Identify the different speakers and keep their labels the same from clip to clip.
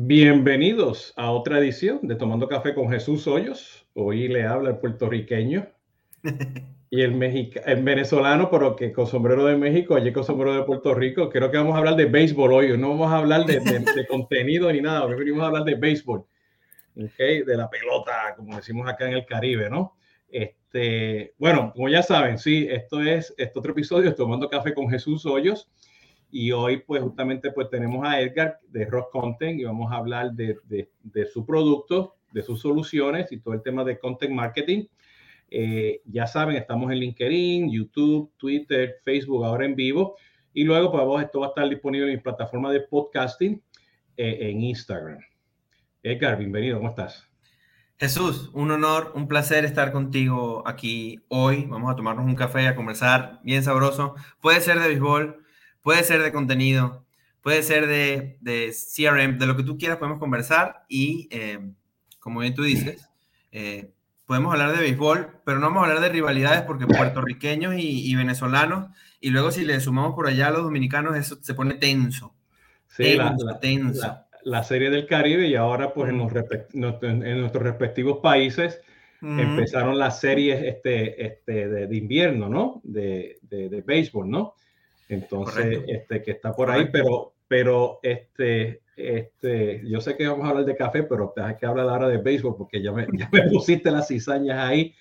Speaker 1: Bienvenidos a otra edición de Tomando Café con Jesús Hoyos. Hoy le habla el puertorriqueño y el, el venezolano, pero que con sombrero de México, allí con sombrero de Puerto Rico. Creo que vamos a hablar de béisbol hoy. No vamos a hablar de, contenido ni nada. Hoy venimos a hablar de béisbol, ¿okay? de la pelota, como decimos acá en el Caribe, ¿no? Este, bueno, como ya saben, sí, esto es este otro episodio de Tomando Café con Jesús Hoyos. Y hoy, pues justamente, pues tenemos a Edgar de Rock Content y vamos a hablar de, de, su producto, de sus soluciones y todo el tema de content marketing. Eh, ya saben, estamos en LinkedIn, YouTube, Twitter, Facebook, ahora en vivo. Y luego, pues esto va a estar disponible en mi plataforma de podcasting eh, en Instagram. Edgar, bienvenido, ¿cómo estás?
Speaker 2: Jesús, un honor, un placer estar contigo aquí hoy. Vamos a tomarnos un café, a conversar bien sabroso. Puede ser de béisbol, Puede ser de contenido, puede ser de, de CRM, de lo que tú quieras podemos conversar y, eh, como bien tú dices, eh, podemos hablar de béisbol, pero no vamos a hablar de rivalidades porque puertorriqueños y, venezolanos, y luego si le sumamos por allá a los dominicanos, eso se pone tenso.
Speaker 1: Sí, la, tenso. La, serie del Caribe y ahora pues en, en nuestros respectivos países empezaron las series este, este, de, invierno, ¿no? De, de, de béisbol, ¿no? Entonces, este, que está por ahí, pero, pero este, este, yo sé que vamos a hablar de café, pero te que hablar ahora de béisbol porque ya me, ya me pusiste las cizañas ahí.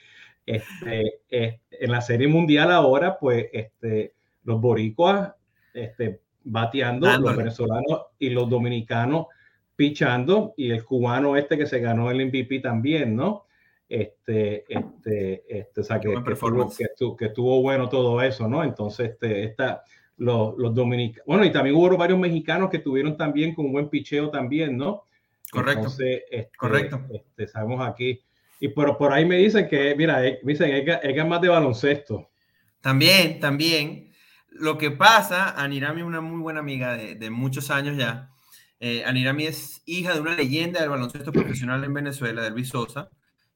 Speaker 1: Este, en la serie mundial ahora, pues, este, los boricuas este, bateando, los venezolanos y los dominicanos pichando, y el cubano este que se ganó el MVP también, ¿no? Este, este, este, o sea, que, que, estuvo, que, estuvo, bueno todo eso, ¿no? Entonces, este, esta, los, los dominicanos, bueno, y también hubo varios mexicanos que tuvieron también con un buen picheo también, ¿no?
Speaker 2: Correcto. Entonces,
Speaker 1: este, Correcto. Este, sabemos aquí. Y por, por ahí me dicen que, mira, eh, me dicen, es más de baloncesto.
Speaker 2: También, también. Lo que pasa, Anirami es una muy buena amiga de, de muchos años ya. Eh, Anirami es hija de una leyenda del baloncesto profesional en Venezuela, de Luis Sosa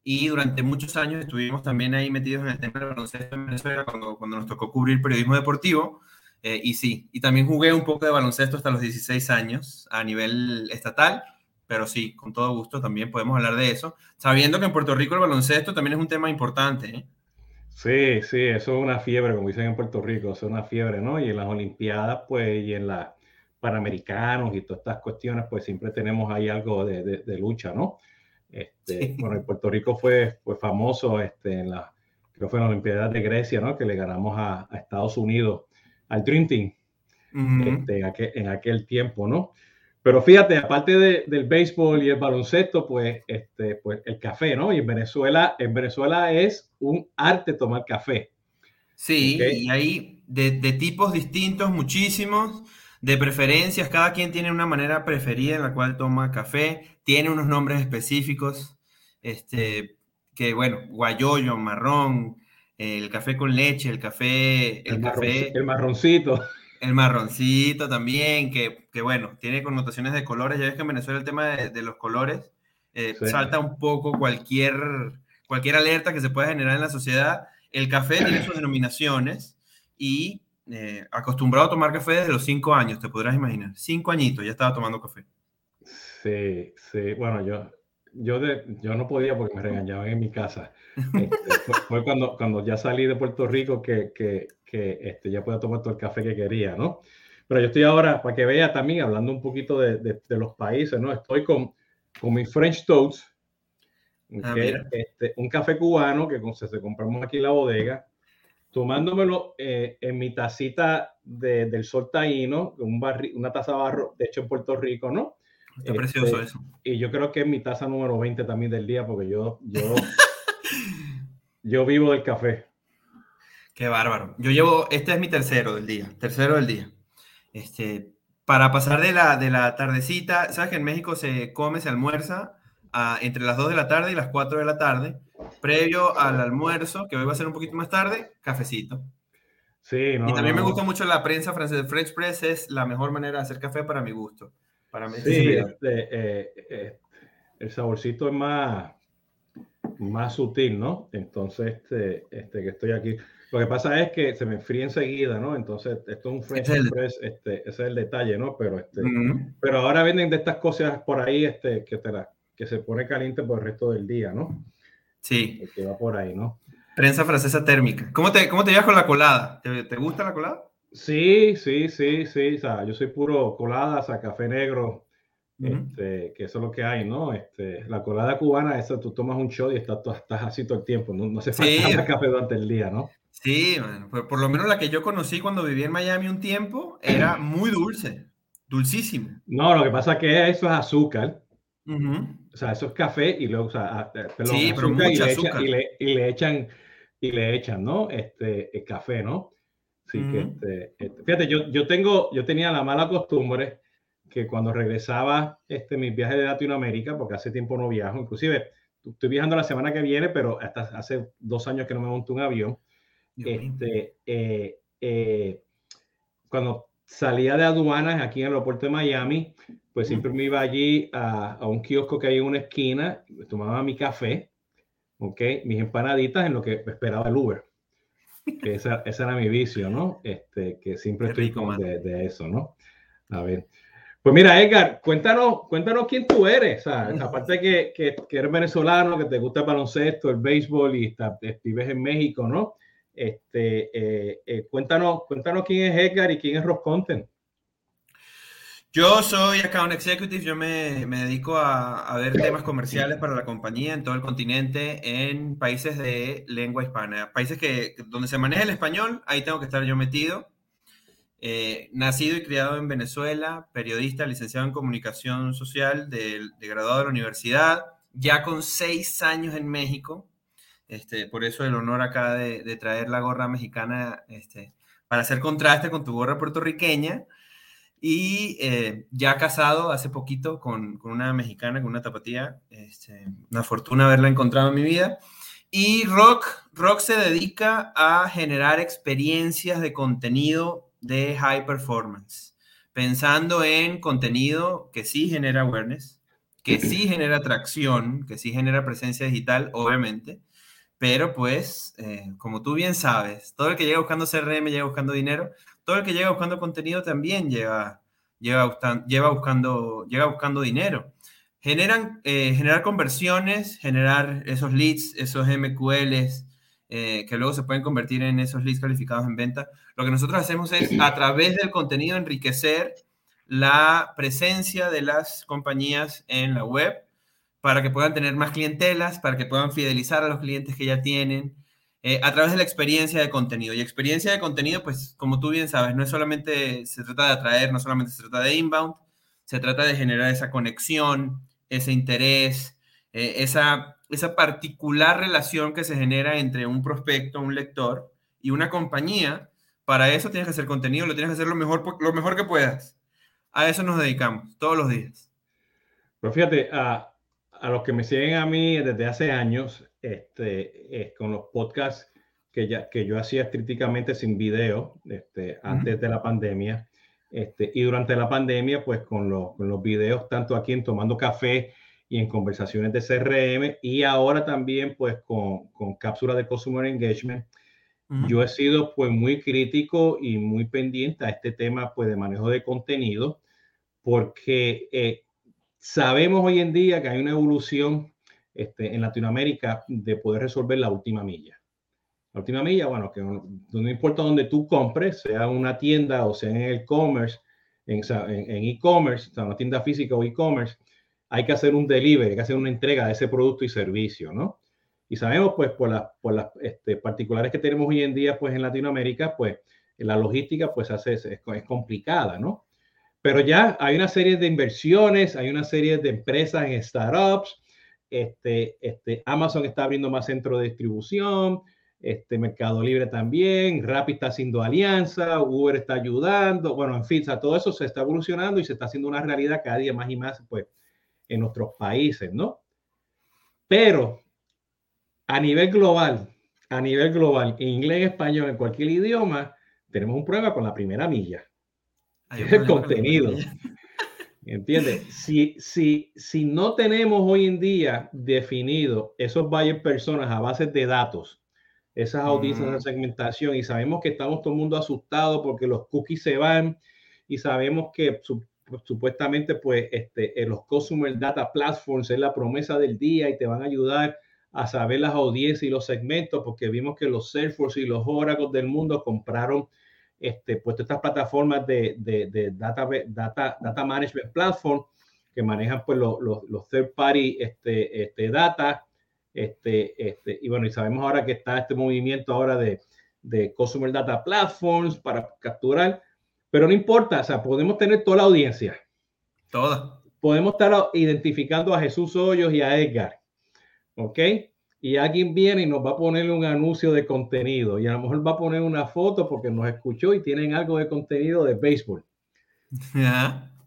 Speaker 2: y durante muchos años estuvimos también ahí metidos en el tema del baloncesto en Venezuela cuando, cuando nos tocó cubrir periodismo deportivo. Eh, y sí, y también jugué un poco de baloncesto hasta los 16 años a nivel estatal, pero sí, con todo gusto también podemos hablar de eso, sabiendo que en Puerto Rico el baloncesto también es un tema importante. ¿eh?
Speaker 1: Sí, sí, eso es una fiebre, como dicen en Puerto Rico, eso es una fiebre, ¿no? Y en las Olimpiadas, pues, y en las Panamericanos y todas estas cuestiones, pues siempre tenemos ahí algo de, de, lucha, ¿no? Este, Bueno, en Puerto Rico fue, fue famoso este, en la, creo fue en la Olimpiada de Grecia, ¿no? Que le ganamos a, a Estados Unidos al Dream Team este, en, aquel, tiempo, ¿no? Pero fíjate, aparte del béisbol y el baloncesto, pues, este, pues el café, ¿no? Y en Venezuela, en Venezuela es un arte tomar café.
Speaker 2: Sí, y hay de, tipos distintos, muchísimos, de preferencias, cada quien tiene una manera preferida en la cual toma café, tiene unos nombres específicos, este, que bueno, guayoyo, marrón, el café con leche, el café,
Speaker 1: el, café, el marroncito.
Speaker 2: El marroncito también, que, que, bueno, tiene connotaciones de colores. Ya ves que en Venezuela el tema de, los colores eh, salta un poco cualquier, cualquier alerta que se pueda generar en la sociedad. El café tiene sus denominaciones y eh, acostumbrado a tomar café desde los cinco años, te podrás imaginar. Cinco añitos ya estaba tomando café.
Speaker 1: Sí, sí. Bueno, yo, yo, de, yo no podía porque me regañaban en mi casa. Este, fue, cuando, cuando ya salí de Puerto Rico que, que, que este, ya pude tomar todo el café que quería, ¿no? Pero yo estoy ahora, para que vea también, hablando un poquito de, de, los países, ¿no? Estoy con, con mi French Toast, ah, este, un café cubano que se, se compramos aquí en la bodega, tomándomelo eh, en mi tacita de, del sol taíno, un una taza de barro, de hecho en Puerto Rico, ¿no?
Speaker 2: Está precioso este, eso.
Speaker 1: Y yo creo que es mi taza número 20 también del día, porque yo, yo, yo vivo del café.
Speaker 2: Qué bárbaro. Yo llevo, este es mi tercero del día, tercero del día. Este, para pasar de la, de la tardecita, sabes que en México se come, se almuerza entre las 2 de la tarde y las 4 de la tarde. Previo al almuerzo, que hoy va a ser un poquito más tarde, cafecito.
Speaker 1: Sí,
Speaker 2: no, y también me gusta mucho la prensa francesa. French Press es la mejor manera de hacer café para mi gusto. Para mí
Speaker 1: sí, este, eh, eh, el saborcito es más, más sutil, ¿no? Entonces, este, este, que estoy aquí. Lo que pasa es que se me enfría enseguida, ¿no? Entonces, esto es un French Express, este, ese es el detalle, ¿no? Pero, este, pero ahora venden de estas cosas por ahí, este, que, te la, que se pone caliente por el resto del día, ¿no?
Speaker 2: Sí.
Speaker 1: Que va por ahí, ¿no?
Speaker 2: Prensa francesa térmica. ¿Cómo te, cómo te llevas con la colada? ¿Te, ¿Te, gusta la colada?
Speaker 1: Sí, sí, sí, sí. O sea, yo soy puro colada, o sea, café negro, este, que eso es lo que hay, ¿no? Este, la colada cubana, esa tú tomas un shot y estás, estás así todo el tiempo, no, no se falta café durante el día, ¿no?
Speaker 2: Sí, bueno, por, por, lo menos la que yo conocí cuando viví en Miami un tiempo era muy dulce, dulcísimo.
Speaker 1: No, lo que pasa es que eso es azúcar. O sea, eso es café y luego, o sea,
Speaker 2: sí, pero mucha
Speaker 1: y,
Speaker 2: azúcar.
Speaker 1: Le y, le, y, le, echan, y le echan, ¿no? Este, el café, ¿no? Así que, este, este, fíjate, yo, yo tengo, yo tenía la mala costumbre que cuando regresaba este, mis viajes de Latinoamérica, porque hace tiempo no viajo, inclusive estoy viajando la semana que viene, pero hasta hace dos años que no me monto un avión. Este, eh, eh, cuando salía de aduanas aquí en el aeropuerto de Miami, pues siempre me iba allí a, a, un kiosco que hay en una esquina, tomaba mi café, ¿ok? Mis empanaditas en lo que esperaba el Uber. Que esa, ese era mi vicio, ¿no? Este, que siempre Qué estoy rico, con de, de, eso, ¿no? A ver. Pues mira, Edgar, cuéntanos, cuéntanos quién tú eres. ¿sabes? Aparte que, que, que, eres venezolano, que te gusta el baloncesto, el béisbol y está, vives en México, ¿no? Este, eh, eh, cuéntanos, cuéntanos quién es Edgar y quién es Rock Content.
Speaker 2: Yo soy account executive, yo me, me dedico a, a, ver temas comerciales para la compañía en todo el continente, en países de lengua hispana, países que donde se maneja el español, ahí tengo que estar yo metido. Eh, nacido y criado en Venezuela, periodista, licenciado en comunicación social, de, de, graduado de la universidad, ya con seis años en México. Este, por eso el honor acá de, de traer la gorra mexicana este, para hacer contraste con tu gorra puertorriqueña. Y eh, ya casado hace poquito con, con, una mexicana, con una tapatía. Este, una fortuna haberla encontrado en mi vida. Y Rock, Rock se dedica a generar experiencias de contenido de high performance, pensando en contenido que sí genera awareness, que sí genera atracción, que sí genera presencia digital, obviamente, pero pues, eh, como tú bien sabes, todo el que llega buscando CRM llega buscando dinero, todo el que llega buscando contenido también llega, lleva, lleva buscando, llega buscando dinero. Generan, eh, generar conversiones, generar esos leads, esos MQLs, eh, que luego se pueden convertir en esos leads calificados en venta. Lo que nosotros hacemos es, a través del contenido, enriquecer la presencia de las compañías en la web para que puedan tener más clientelas, para que puedan fidelizar a los clientes que ya tienen, eh, a través de la experiencia de contenido. Y experiencia de contenido, pues como tú bien sabes, no es solamente se trata de atraer, no solamente se trata de inbound, se trata de generar esa conexión, ese interés, eh, esa esa particular relación que se genera entre un prospecto, un lector y una compañía, para eso tienes que hacer contenido, lo tienes que hacer lo mejor, lo mejor que puedas. A eso nos dedicamos todos los días.
Speaker 1: Pero fíjate, a, a los que me siguen a mí desde hace años, este, es con los podcasts que, ya, que yo hacía estrictamente sin video, este, antes uh -huh. de la pandemia, este, y durante la pandemia, pues con los, con los videos, tanto aquí en Tomando Café, y en conversaciones de CRM y ahora también pues con, con cápsulas de Customer Engagement. Uh -huh. Yo he sido pues muy crítico y muy pendiente a este tema pues de manejo de contenido porque eh, sabemos hoy en día que hay una evolución este, en Latinoamérica de poder resolver la última milla. La última milla, bueno, que no, no importa donde tú compres, sea una tienda o sea en el commerce, en e-commerce, en e o sea, una tienda física o e-commerce, hay que hacer un delivery, hay que hacer una entrega de ese producto y servicio, ¿no? Y sabemos, pues, por, la, por las este, particulares que tenemos hoy en día, pues, en Latinoamérica, pues, la logística, pues, hace, es, es complicada, ¿no? Pero ya hay una serie de inversiones, hay una serie de empresas en startups, este, este, Amazon está abriendo más centros de distribución, este, Mercado Libre también, Rappi está haciendo alianza, Uber está ayudando, bueno, en fin, o sea, todo eso se está evolucionando y se está haciendo una realidad cada día más y más, pues, en nuestros países, ¿no? Pero a nivel global, a nivel global, en inglés, español, en cualquier idioma, tenemos un problema con la primera milla. Hay el contenido. ¿Entiendes? Si, si, si no tenemos hoy en día definido esos buyer personas a base de datos, esas audiencias de segmentación, y sabemos que estamos todo el mundo asustado porque los cookies se van, y sabemos que supuestamente pues este, los Consumer Data Platforms es la promesa del día y te van a ayudar a saber las audiencias y los segmentos, porque vimos que los Salesforce y los Oracle del mundo compraron este, pues estas plataformas de, de, data, data, data Management Platform que manejan pues los, los, third party este, este, data. Este, este, y bueno, y sabemos ahora que está este movimiento ahora de, de Customer Data Platforms para capturar, pero no importa, o sea, podemos tener toda la audiencia.
Speaker 2: Toda.
Speaker 1: Podemos estar identificando a Jesús Hoyos y a Edgar. ¿Ok? Y alguien viene y nos va a poner un anuncio de contenido y a lo mejor va a poner una foto porque nos escuchó y tienen algo de contenido de béisbol.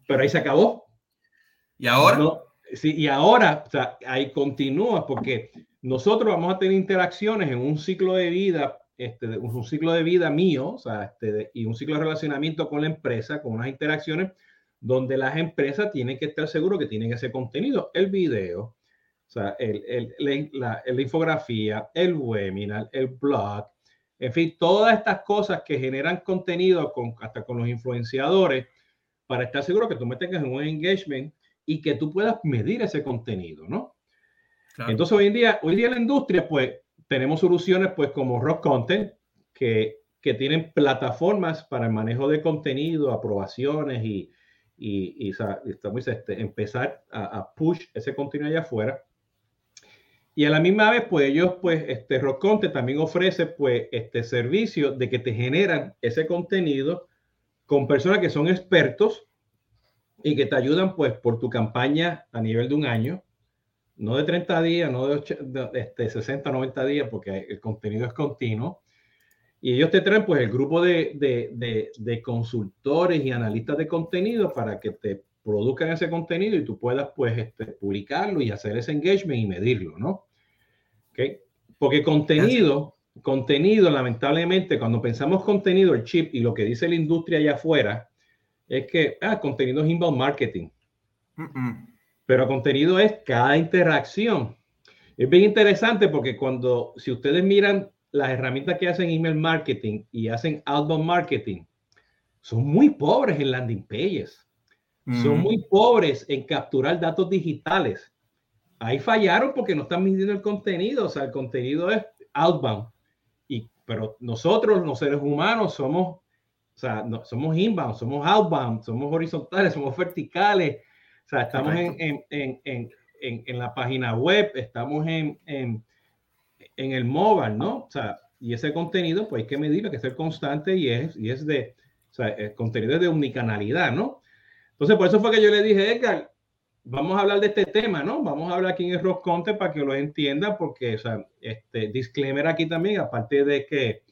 Speaker 1: Pero ahí se acabó.
Speaker 2: ¿Y ahora?
Speaker 1: sí, y ahora, o sea, ahí continúa porque nosotros vamos a tener interacciones en un ciclo de vida, este, un ciclo de vida mío, o sea, este, y un ciclo de relacionamiento con la empresa, con unas interacciones donde las empresas tienen que estar seguros que tienen ese contenido, el video, o sea, el, la, infografía, el webinar, el blog, en fin, todas estas cosas que generan contenido con, hasta con los influenciadores para estar seguro que tú me tengas en un engagement y que tú puedas medir ese contenido, ¿no? Entonces hoy en día, hoy día en la industria, pues tenemos soluciones pues como Rock Content que, que tienen plataformas para el manejo de contenido, aprobaciones y, y, y, estamos, este, empezar a, a, push ese contenido allá afuera. Y a la misma vez, pues ellos, pues, este Rockconte también ofrece, pues, este servicio de que te generan ese contenido con personas que son expertos y que te ayudan, pues, por tu campaña a nivel de un año, no de 30 días, no de, este, 60, 90 días, porque el contenido es continuo. Y ellos te traen, pues, el grupo de, de, de consultores y analistas de contenido para que te produzcan ese contenido y tú puedas pues este, publicarlo y hacer ese engagement y medirlo, ¿no? ¿Okay? Porque contenido, contenido, lamentablemente, cuando pensamos contenido, el chip y lo que dice la industria allá afuera, es que, ah, contenido es inbound marketing. Pero contenido es cada interacción. Es bien interesante porque cuando, si ustedes miran las herramientas que hacen email marketing y hacen outbound marketing, son muy pobres en landing pages son muy pobres en capturar datos digitales. Ahí fallaron porque no están midiendo el contenido, o sea, el contenido es outbound. Y, pero nosotros, los seres humanos, somos, o sea, no, somos inbound, somos outbound, somos horizontales, somos verticales. O sea, estamos en, en, en, en, la página web, estamos en, en, el móvil, ¿no? O sea, y ese contenido, pues hay que medirlo, hay que ser constante y es, y es de, o sea, el contenido es de unicanalidad, ¿no? Entonces, por eso fue que yo le dije, Edgar, vamos a hablar de este tema, ¿no? Vamos a hablar quién es Ross Conte para que lo entienda, porque, o sea, este disclaimer aquí también, aparte de que,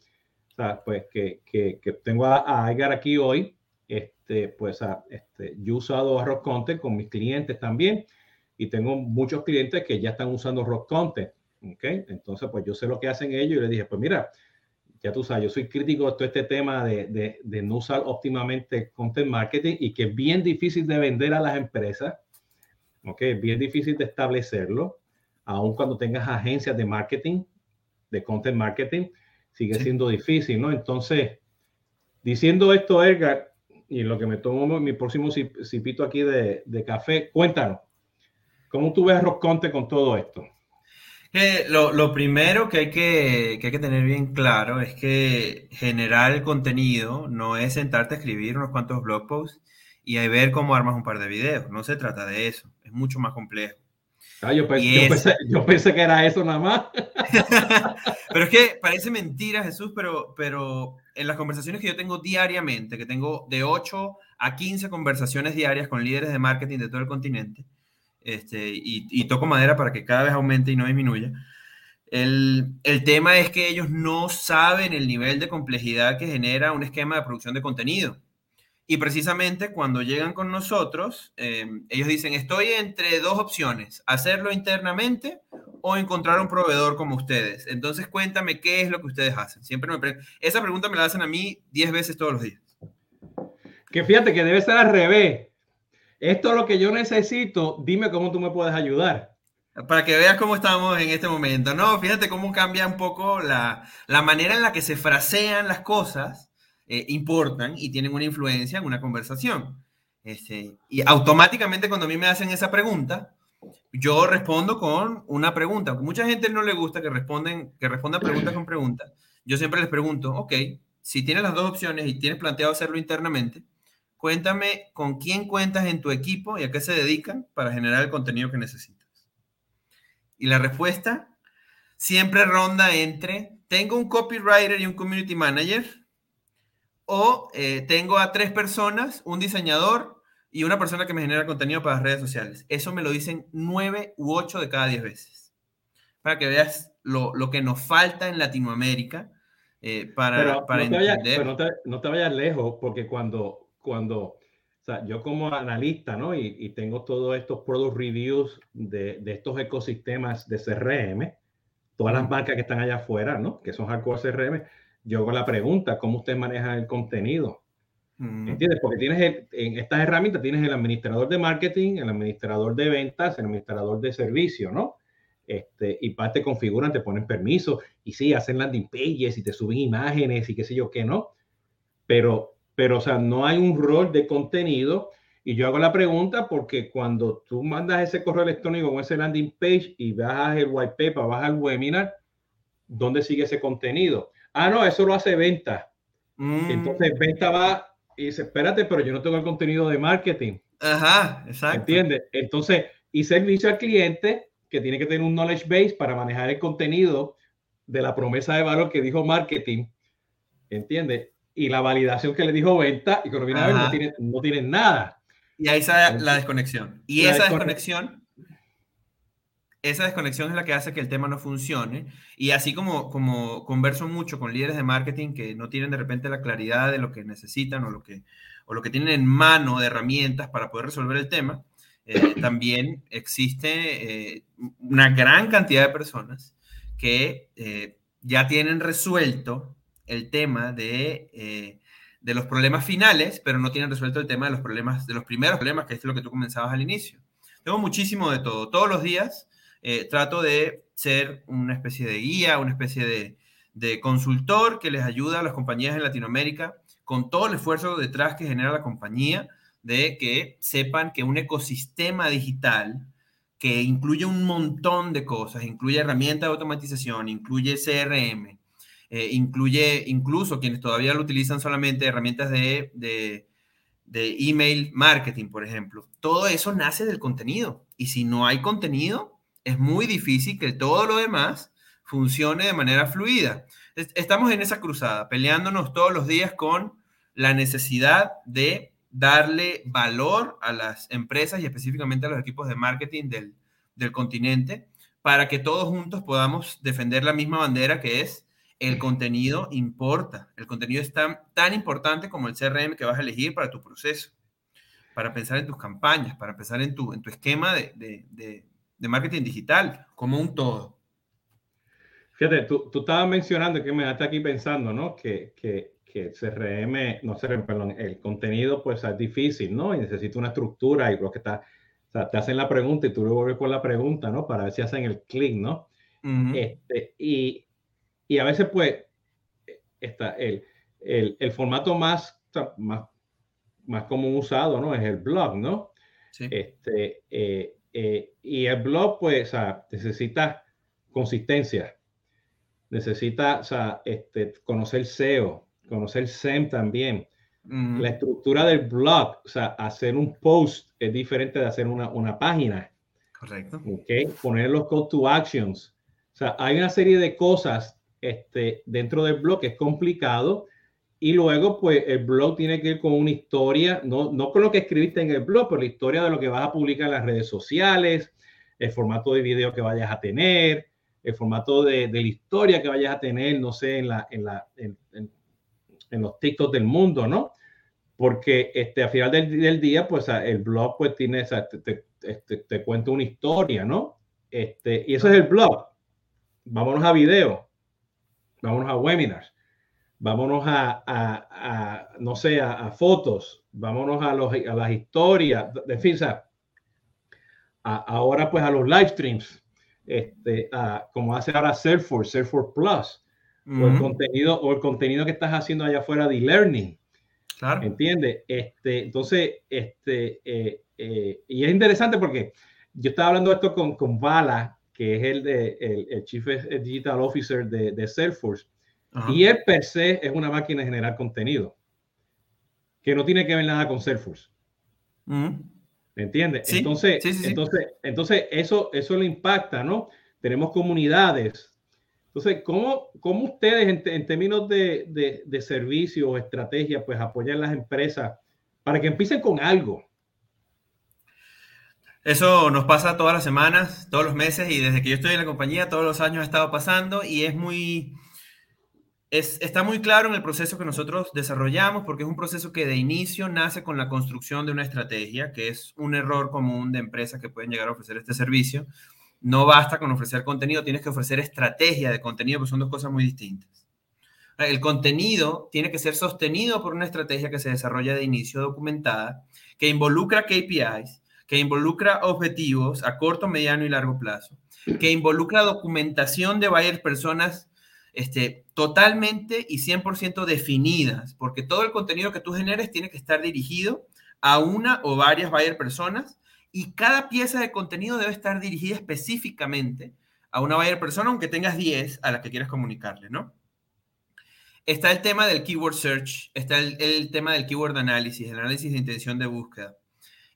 Speaker 1: o sea, pues que, que, que tengo a, Edgar aquí hoy, este, pues, a, este, yo he usado a Ross Conte con mis clientes también, y tengo muchos clientes que ya están usando Rock Conte, ¿ok? Entonces, pues yo sé lo que hacen ellos y le dije, pues mira, ya tú sabes, yo soy crítico de todo este tema de, de, de, no usar óptimamente content marketing y que es bien difícil de vender a las empresas, ¿ok? Es bien difícil de establecerlo, aun cuando tengas agencias de marketing, de content marketing, sigue siendo difícil, ¿no? Entonces, diciendo esto, Edgar, y lo que me tomo mi próximo cipito aquí de, de café, cuéntanos, ¿cómo tú ves Rock Content con todo esto?
Speaker 2: lo, primero que hay que, que hay que tener bien claro es que generar el contenido no es sentarte a escribir unos cuantos blog posts y a ver cómo armas un par de videos. No se trata de eso. Es mucho más complejo.
Speaker 1: Ah, yo, pensé, que era eso nada más.
Speaker 2: pero es que parece mentira, Jesús, pero, pero en las conversaciones que yo tengo diariamente, que tengo de 8 a 15 conversaciones diarias con líderes de marketing de todo el continente, este, y, toco madera para que cada vez aumente y no disminuya. El, el, tema es que ellos no saben el nivel de complejidad que genera un esquema de producción de contenido. Y precisamente cuando llegan con nosotros, eh, ellos dicen, estoy entre dos opciones, hacerlo internamente o encontrar un proveedor como ustedes. Entonces cuéntame qué es lo que ustedes hacen. Siempre me Esa pregunta me la hacen a mí 10 veces todos los días.
Speaker 1: Que fíjate que debe ser al revés esto es lo que yo necesito, dime cómo tú me puedes ayudar.
Speaker 2: Para que veas cómo estamos en este momento, ¿no? Fíjate cómo cambia un poco la, manera en la que se frasean las cosas, eh, importan y tienen una influencia en una conversación. Este, y automáticamente cuando a mí me hacen esa pregunta, yo respondo con una pregunta. Mucha gente no le gusta que, responden, que respondan preguntas con preguntas. Yo siempre les pregunto, ok, si tienes las dos opciones y tienes planteado hacerlo internamente, cuéntame con quién cuentas en tu equipo y a qué se dedican para generar el contenido que necesitas. Y la respuesta siempre ronda entre, tengo un copywriter y un community manager, o eh, tengo a tres personas, un diseñador y una persona que me genera contenido para las redes sociales. Eso me lo dicen nueve u ocho de cada diez veces. Para que veas lo, que nos falta en Latinoamérica eh, para, para
Speaker 1: no entender. no, te, no, te, vayas lejos, porque cuando, cuando o sea, yo como analista, ¿no? Y, y tengo todos estos product reviews de, de, estos ecosistemas de CRM, todas las marcas que están allá afuera, ¿no? Que son hardcore CRM, yo hago la pregunta, ¿cómo usted maneja el contenido? ¿Entiendes? Porque tienes en estas herramientas tienes el administrador de marketing, el administrador de ventas, el administrador de servicio, ¿no? Este, y parte te configuran, te ponen permiso y sí, hacen landing pages y te suben imágenes y qué sé yo qué, ¿no? Pero, pero, o sea, no hay un rol de contenido. Y yo hago la pregunta porque cuando tú mandas ese correo electrónico con ese landing page y bajas el white paper, bajas el webinar, ¿dónde sigue ese contenido? Ah, no, eso lo hace venta. Mm. Entonces, venta va y dice, espérate, pero yo no tengo el contenido de marketing.
Speaker 2: Ajá, exacto.
Speaker 1: ¿Entiendes? Entonces, y servicio al cliente que tiene que tener un knowledge base para manejar el contenido de la promesa de valor que dijo marketing. ¿Entiendes? Y la validación que le dijo venta y que no, tiene, no tienen nada.
Speaker 2: Y ahí está la desconexión. Y esa desconexión esa desconexión es la que hace que el tema no funcione. Y así como, como converso mucho con líderes de marketing que no tienen de repente la claridad de lo que necesitan o lo que, o lo que tienen en mano de herramientas para poder resolver el tema, eh, también existe eh, una gran cantidad de personas que eh, ya tienen resuelto el tema de, de los problemas finales, pero no tienen resuelto el tema de los problemas, de los primeros problemas, que es lo que tú comenzabas al inicio. Tengo muchísimo de todo. Todos los días eh, trato de ser una especie de guía, una especie de, consultor que les ayuda a las compañías en Latinoamérica con todo el esfuerzo detrás que genera la compañía de que sepan que un ecosistema digital que incluye un montón de cosas, incluye herramientas de automatización, incluye CRM, eh, incluye incluso quienes todavía lo utilizan solamente herramientas de, email marketing, por ejemplo. Todo eso nace del contenido. Y si no hay contenido, es muy difícil que todo lo demás funcione de manera fluida. Estamos en esa cruzada, peleándonos todos los días con la necesidad de darle valor a las empresas y específicamente a los equipos de marketing del, continente para que todos juntos podamos defender la misma bandera que es el contenido importa. El contenido es tan, tan importante como el CRM que vas a elegir para tu proceso, para pensar en tus campañas, para pensar en tu, en tu esquema de marketing digital como un todo.
Speaker 1: Fíjate, tú, tú estabas mencionando que me está aquí pensando, ¿no? Que, que, que CRM, no CRM, perdón, el contenido pues es difícil, ¿no? Y necesita una estructura y lo que está, o sea, te hacen la pregunta y tú le vuelves con la pregunta, ¿no? Para ver si hacen el clic, ¿no? este, y, y, a veces pues está el, el, el formato más, más, más común usado, ¿no? Es el blog, ¿no? Sí. Este, eh, eh, y el blog, pues, necesita consistencia, necesita este, conocer SEO, conocer SEM también. La estructura del blog, o sea, hacer un post es diferente de hacer una, una página.
Speaker 2: Correcto.
Speaker 1: Okay. Poner los call to actions. O sea, hay una serie de cosas este, dentro del blog que es complicado y luego, pues el blog tiene que ir con una historia, no, no con lo que escribiste en el blog, pero la historia de lo que vas a publicar en las redes sociales, el formato de video que vayas a tener, el formato de, de la historia que vayas a tener, no sé, en, la, en, la, en, los TikToks del mundo, ¿no? Porque este, al final del, día, pues el blog pues tiene, te, te, este, te, cuento una historia, ¿no? Este, y eso es el blog. Vámonos a video, vámonos a webinars vámonos a, no sé, a, fotos, vámonos a, los, a las historias, de fin, ahora pues a los live streams, este, como hace ahora Salesforce, Salesforce Plus, o, el contenido, o el contenido que estás haciendo allá afuera de e-learning. Claro. ¿Entiendes? Este, entonces, este, eh, eh, y es interesante porque yo estaba hablando de esto con, con Bala, que es el, de, el, Chief Digital Officer de, de Salesforce, y él per se es una máquina de generar contenido, que no tiene que ver nada con Salesforce. ¿Me entiendes? entonces, entonces, entonces eso, eso le impacta, ¿no? Tenemos comunidades. Entonces, ¿cómo, cómo ustedes en, en términos de, de, de servicio o estrategia, pues apoyan las empresas para que empiecen con algo?
Speaker 2: Eso nos pasa todas las semanas, todos los meses y desde que yo estoy en la compañía, todos los años ha estado pasando y es muy, es, está muy claro en el proceso que nosotros desarrollamos porque es un proceso que de inicio nace con la construcción de una estrategia, que es un error común de empresas que pueden llegar a ofrecer este servicio. No basta con ofrecer contenido, tienes que ofrecer estrategia de contenido, son dos cosas muy distintas. El contenido tiene que ser sostenido por una estrategia que se desarrolla de inicio documentada, que involucra KPIs, que involucra objetivos a corto, mediano y largo plazo, que involucra documentación de varias personas este, totalmente y 100% definidas, porque todo el contenido que tú generes tiene que estar dirigido a una o varias buyer personas y cada pieza de contenido debe estar dirigida específicamente a una buyer persona, aunque tengas 10 a las que quieras comunicarle, ¿no? Está el tema del keyword search, está el, el tema del keyword análisis, el análisis de intención de búsqueda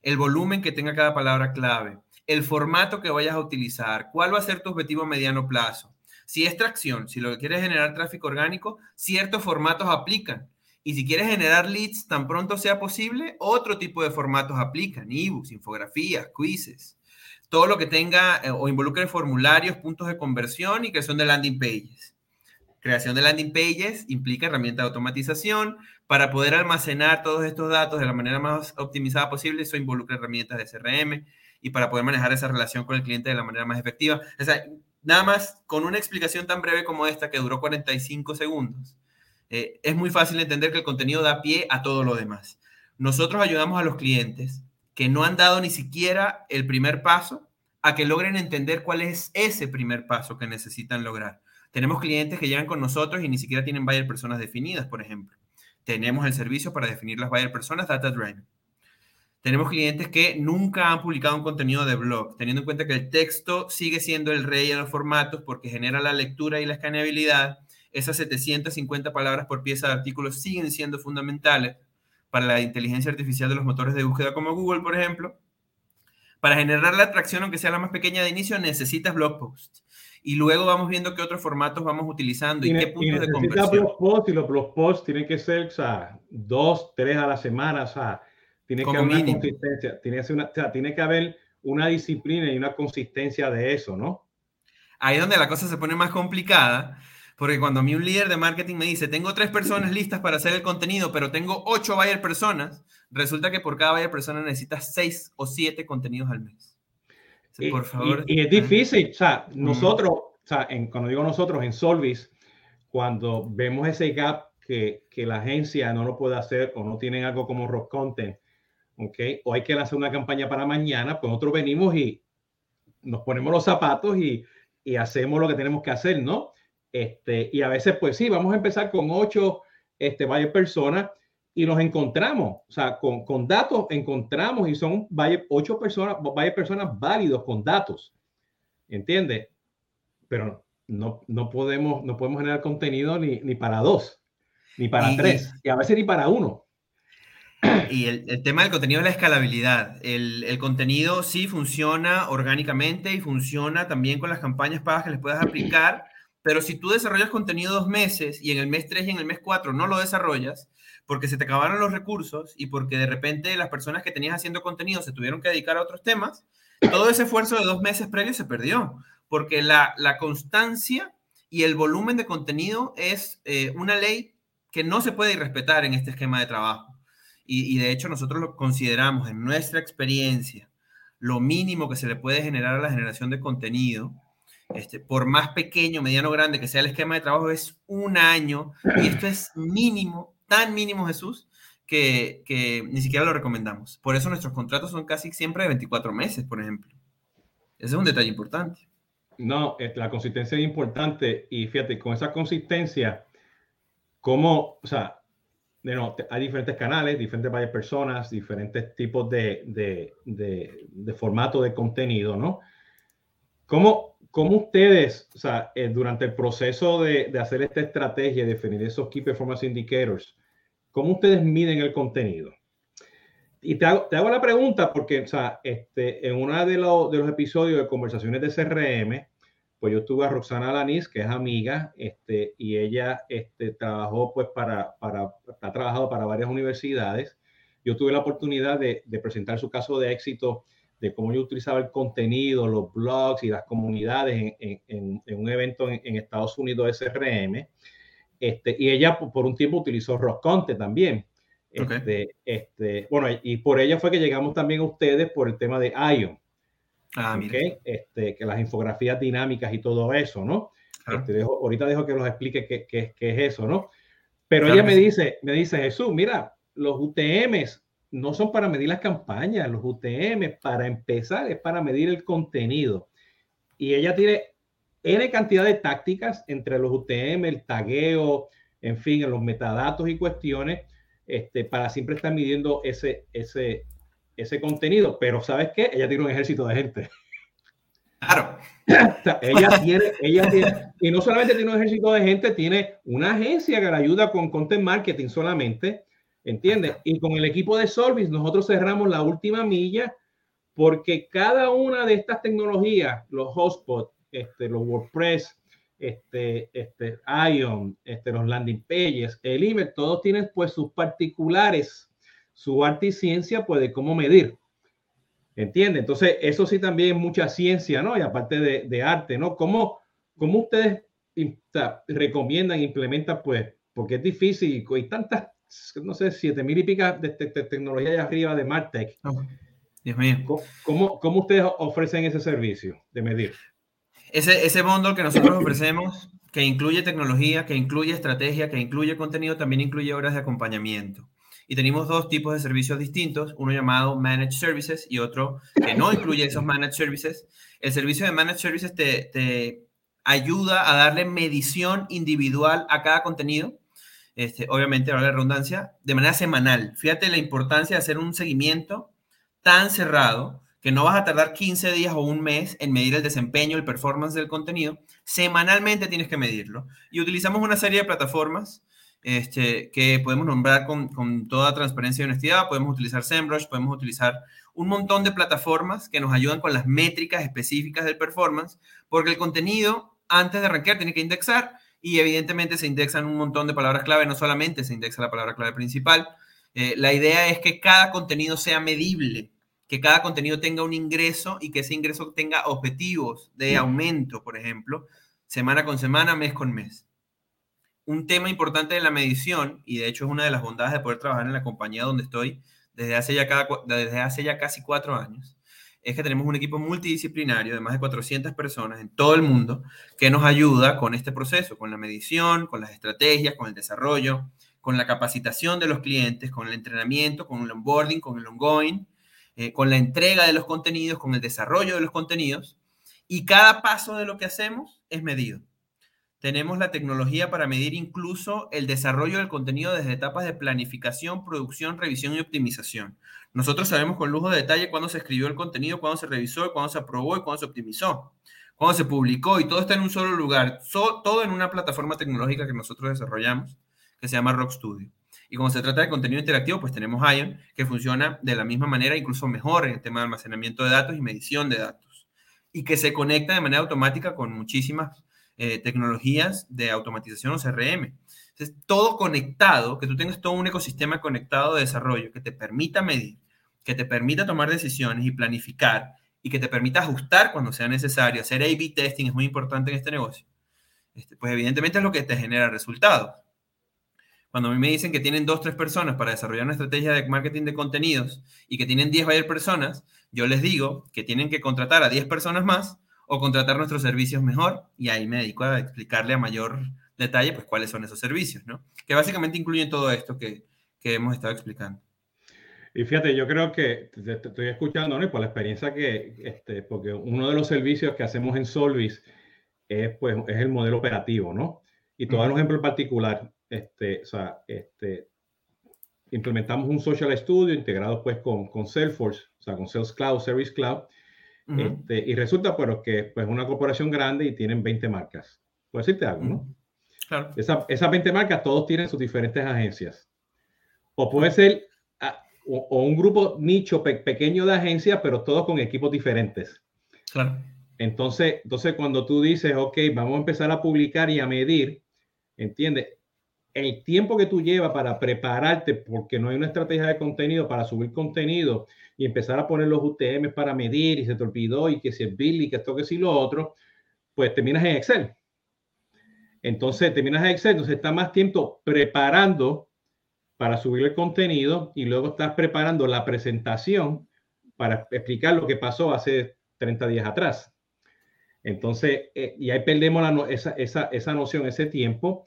Speaker 2: el volumen que tenga cada palabra clave, el formato que vayas a utilizar, cuál va a ser tu objetivo a mediano plazo. Si es tracción, si lo que quieres es generar tráfico orgánico, ciertos formatos aplican. Y si quieres generar leads tan pronto sea posible, otro tipo de formatos aplican, ebooks, infografías, quizzes. Todo lo que tenga eh, o involucre formularios, puntos de conversión y creación de landing pages. Creación de landing pages implica herramienta de automatización, para poder almacenar todos estos datos de la manera más optimizada posible, eso involucra herramientas de CRM y para poder manejar esa relación con el cliente de la manera más efectiva. O sea, nada más con una explicación tan breve como esta, que duró 45 segundos, eh, es muy fácil entender que el contenido da pie a todo lo demás. Nosotros ayudamos a los clientes que no han dado ni siquiera el primer paso a que logren entender cuál es ese primer paso que necesitan lograr. Tenemos clientes que llegan con nosotros y ni siquiera tienen buyer personas definidas, por ejemplo tenemos el servicio para definir las buyer personas Data Driven. Tenemos clientes que nunca han publicado un contenido de blog, teniendo en cuenta que el texto sigue siendo el rey en los formatos porque genera la lectura y la escaneabilidad. Esas 750 palabras por pieza de artículos siguen siendo fundamentales para la inteligencia artificial de los motores de búsqueda como Google, por ejemplo. Para generar la atracción, aunque sea la más pequeña de inicio, necesitas blog posts y luego vamos viendo qué otros formatos vamos utilizando y, qué puntos de conversión.
Speaker 1: y los blog posts tienen que ser o sea, dos, tres a la semana, o sea, tiene que haber una consistencia, tiene que, una, tiene que haber una disciplina y una consistencia de eso, ¿no?
Speaker 2: Ahí es donde la cosa se pone más complicada, porque cuando a mí un líder de marketing me dice, tengo tres personas listas para hacer el contenido, pero tengo ocho buyer personas, resulta que por cada buyer persona necesitas seis o siete contenidos al mes.
Speaker 1: Y, por favor. Y, es difícil, o sea, nosotros, o sea, en, cuando digo nosotros, en Solvis, cuando vemos ese gap que, que, la agencia no lo puede hacer o no tienen algo como rock content, ¿ok? O hay que lanzar una campaña para mañana, pues nosotros venimos y nos ponemos los zapatos y, y hacemos lo que tenemos que hacer, ¿no? Este, y a veces, pues sí, vamos a empezar con ocho este, varias personas y nos encontramos, o sea, con, con datos encontramos y son vaya, ocho personas, varias personas válidos con datos, ¿entiendes? Pero no, no, podemos, no podemos generar contenido ni, ni para dos, ni para tres, y a veces ni para uno.
Speaker 2: Y el, el, tema del contenido es la escalabilidad. El, el, contenido sí funciona orgánicamente y funciona también con las campañas pagas que les puedas aplicar, pero si tú desarrollas contenido dos meses y en el mes tres y en el mes cuatro no lo desarrollas, porque se te acabaron los recursos y porque de repente las personas que tenías haciendo contenido se tuvieron que dedicar a otros temas, todo ese esfuerzo de dos meses previos se perdió, porque la, constancia y el volumen de contenido es eh, una ley que no se puede respetar en este esquema de trabajo. Y, de hecho nosotros lo consideramos en nuestra experiencia lo mínimo que se le puede generar a la generación de contenido, este, por más pequeño, mediano, grande que sea el esquema de trabajo, es un año. Y esto es mínimo tan mínimo, Jesús, que, que, ni siquiera lo recomendamos. Por eso nuestros contratos son casi siempre de 24 meses, por ejemplo. Ese es un detalle importante.
Speaker 1: No, la consistencia es importante y fíjate, con esa consistencia, como, o sea, no, hay diferentes canales, diferentes varias personas, diferentes tipos de, de, de, formato de contenido, ¿no? ¿Cómo, cómo ustedes, o sea, eh, durante el proceso de, de, hacer esta estrategia, definir esos Key Performance Indicators, cómo ustedes miden el contenido? Y te hago, te hago la pregunta porque, o sea, este, en uno de, los, de los episodios de conversaciones de CRM, pues yo tuve a Roxana Lanis, que es amiga, este, y ella este, trabajó, pues, para, para, ha trabajado para varias universidades. Yo tuve la oportunidad de, de, presentar su caso de éxito de cómo yo utilizaba el contenido, los blogs y las comunidades en, en, en un evento en, Estados Unidos CRM. Este, y ella por un tiempo utilizó Rock también. Este, este, bueno, y por ella fue que llegamos también a ustedes por el tema de ION. Ah, este, que las infografías dinámicas y todo eso, ¿no? Este, ahorita dejo que los explique qué, qué, qué es eso, ¿no? Pero ella me dice, me dice, Jesús, mira, los UTMs no son para medir las campañas, los UTMs para empezar es para medir el contenido. Y ella tiene N cantidad de tácticas entre los UTM, el tagueo, en fin, los metadatos y cuestiones, este, para siempre estar midiendo ese, ese, ese contenido, pero ¿sabes qué? Ella tiene un ejército de gente.
Speaker 2: Claro.
Speaker 1: ella, tiene, ella tiene, y no solamente tiene un ejército de gente, tiene una agencia que le ayuda con content marketing solamente, ¿entiendes? Y con el equipo de Solvis nosotros cerramos la última milla porque cada una de estas tecnologías, los hotspots, este, los WordPress, este, este, Ion, este, los landing pages, el email, todos tienen pues sus particulares su arte y ciencia, pues de cómo medir. ¿Entiende? Entonces, eso sí también es mucha ciencia, ¿no? Y aparte de, arte, ¿no? ¿Cómo, cómo ustedes recomiendan, implementan, pues, porque es difícil y hay tantas, no sé, siete mil y pica de, tecnología de arriba de Martech.
Speaker 2: Dios mío.
Speaker 1: ¿Cómo, ¿Cómo, ustedes ofrecen ese servicio de medir?
Speaker 2: Ese, ese bundle que nosotros ofrecemos, que incluye tecnología, que incluye estrategia, que incluye contenido, también incluye horas de acompañamiento. Y tenemos dos tipos de servicios distintos, uno llamado Managed Services y otro que no incluye esos Managed Services. El servicio de Managed Services te, te ayuda a darle medición individual a cada contenido, este, obviamente, ahora la redundancia, de manera semanal. Fíjate la importancia de hacer un seguimiento tan cerrado que no vas a tardar 15 días o un mes en medir el desempeño, el performance del contenido. Semanalmente tienes que medirlo. Y utilizamos una serie de plataformas este, que podemos nombrar con, con, toda transparencia y honestidad. Podemos utilizar SEMrush, podemos utilizar un montón de plataformas que nos ayudan con las métricas específicas del performance, porque el contenido, antes de arrancar, tiene que indexar y evidentemente se indexan un montón de palabras clave, no solamente se indexa la palabra clave principal. Eh, la idea es que cada contenido sea medible, que cada contenido tenga un ingreso y que ese ingreso tenga objetivos de aumento, por ejemplo, semana con semana, mes con mes un tema importante de la medición, y de hecho es una de las bondades de poder trabajar en la compañía donde estoy desde hace ya, desde hace ya casi cuatro años, es que tenemos un equipo multidisciplinario de más de 400 personas en todo el mundo que nos ayuda con este proceso, con la medición, con las estrategias, con el desarrollo, con la capacitación de los clientes, con el entrenamiento, con el onboarding, con el ongoing, eh, con la entrega de los contenidos, con el desarrollo de los contenidos. Y cada paso de lo que hacemos es medido. Tenemos la tecnología para medir incluso el desarrollo del contenido desde etapas de planificación, producción, revisión y optimización. Nosotros sabemos con lujo de detalle cuándo se escribió el contenido, cuándo se revisó, cuándo se aprobó y cuándo se optimizó, cuándo se publicó y todo está en un solo lugar, todo en una plataforma tecnológica que nosotros desarrollamos que se llama Rock Studio. Y como se trata de contenido interactivo, pues tenemos Ion, que funciona de la misma manera, incluso mejor en el tema de almacenamiento de datos y medición de datos. Y que se conecta de manera automática con muchísimas eh, tecnologías de automatización o CRM. Entonces, todo conectado, que tú tengas todo un ecosistema conectado de desarrollo que te permita medir, que te permita tomar decisiones y planificar y que te permita ajustar cuando sea necesario. Hacer A-B testing es muy importante en este negocio. Este, pues evidentemente es lo que te genera resultados. Cuando a mí me dicen que tienen dos, tres personas para desarrollar una estrategia de marketing de contenidos y que tienen 10 buyer personas, yo les digo que tienen que contratar a 10 personas más o contratar nuestros servicios mejor y ahí me dedico a explicarle a mayor detalle pues cuáles son esos servicios, ¿no? Que básicamente incluyen todo esto que, que hemos estado explicando.
Speaker 1: Y fíjate, yo creo que te, estoy escuchando, ¿no? Y por la experiencia que, este, porque uno de los servicios que hacemos en Solvis es, pues, es el modelo operativo, ¿no? Y todo un ejemplo en particular, este, o sea, este, implementamos un Social Studio integrado pues con, con Salesforce, o sea, con Sales Cloud, Service Cloud, este, y resulta pero que pues una corporación grande y tienen 20 marcas. Puedo decirte algo, ¿no? Claro. Esa, esas 20 marcas, todos tienen sus diferentes agencias. O puede ser ah, o, un grupo nicho pequeño de agencias, pero todos con equipos diferentes. Claro. Entonces, entonces, cuando tú dices, ok, vamos a empezar a publicar y a medir, ¿entiendes? El tiempo que tú llevas para prepararte, porque no hay una estrategia de contenido para subir contenido y empezar a poner los UTM para medir y se te y que si es Billy, que esto, que si lo otro, pues terminas en Excel. Entonces, terminas en Excel, entonces está más tiempo preparando para subir el contenido y luego estás preparando la presentación para explicar lo que pasó hace 30 días atrás. Entonces, eh, y ahí perdemos esa, esa, esa, noción, ese tiempo,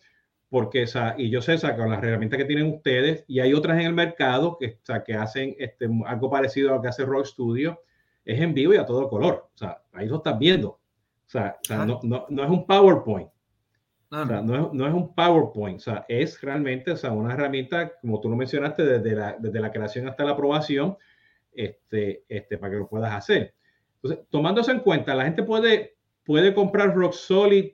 Speaker 1: porque, esa, y yo sé, o con las herramientas que tienen ustedes, y hay otras en el mercado que, o sea, que hacen este, algo parecido a lo que hace Rock Studio, es en vivo y a todo color. O sea, ahí lo estás viendo. O sea, no, no, no, es un PowerPoint. O sea, no, es, no, es, un PowerPoint, o sea, es realmente o sea, una herramienta, como tú lo mencionaste, desde la, desde la creación hasta la aprobación, este, este, para que lo puedas hacer. Entonces, tomando eso en cuenta, la gente puede puede comprar Rock Solid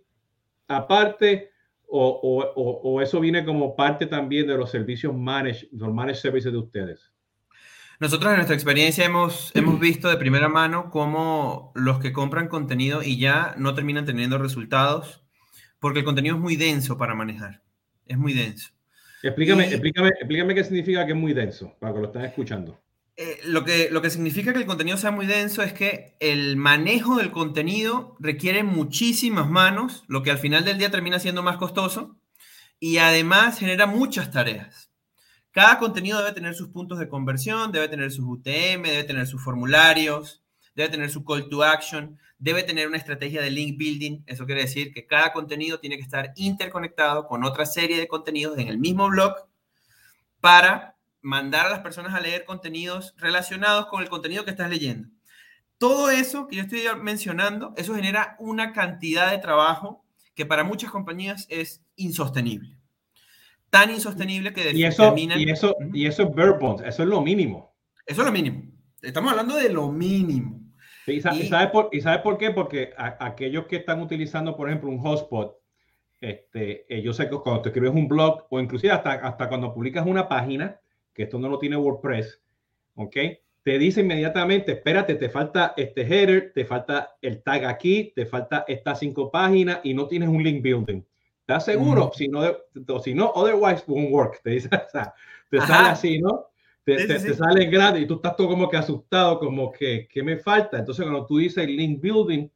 Speaker 1: aparte o, o, eso viene como parte también de los servicios managed, los managed services de ustedes?
Speaker 2: Nosotros en nuestra experiencia hemos, hemos visto de primera mano cómo los que compran contenido y ya no terminan teniendo resultados porque el contenido es muy denso para manejar. Es muy denso.
Speaker 1: Explícame, explícame, explícame qué significa que es muy denso, para que lo estén escuchando.
Speaker 2: Eh, lo, que, lo que significa que el contenido sea muy denso es que el manejo del contenido requiere muchísimas manos, lo que al final del día termina siendo más costoso y además genera muchas tareas. Cada contenido debe tener sus puntos de conversión, debe tener sus UTM, debe tener sus formularios, debe tener su call to action, debe tener una estrategia de link building. Eso quiere decir que cada contenido tiene que estar interconectado con otra serie de contenidos en el mismo blog para mandar a las personas a leer contenidos relacionados con el contenido que estás leyendo. Todo eso que yo estoy mencionando, eso genera una cantidad de trabajo que para muchas compañías es insostenible. Tan insostenible que
Speaker 1: y eso, y eso, y eso es bare eso es lo mínimo.
Speaker 2: Eso es lo mínimo. Estamos hablando de lo mínimo.
Speaker 1: ¿Y, sabes por, y por qué? Porque aquellos que están utilizando, por ejemplo, un hotspot, este, eh, yo sé que cuando te escribes un blog o inclusive hasta, hasta cuando publicas una página, que esto no lo tiene WordPress, ¿ok? Te dice inmediatamente, espérate, te falta este header, te falta el tag aquí, te falta estas cinco páginas y no tienes un link building. ¿Estás seguro? Si no, si no, otherwise won't work. Te dice, o sea, te sale así, ¿no? Te, te, sale grande y tú estás todo como que asustado, como que, ¿qué me falta? Entonces, cuando tú dices link building,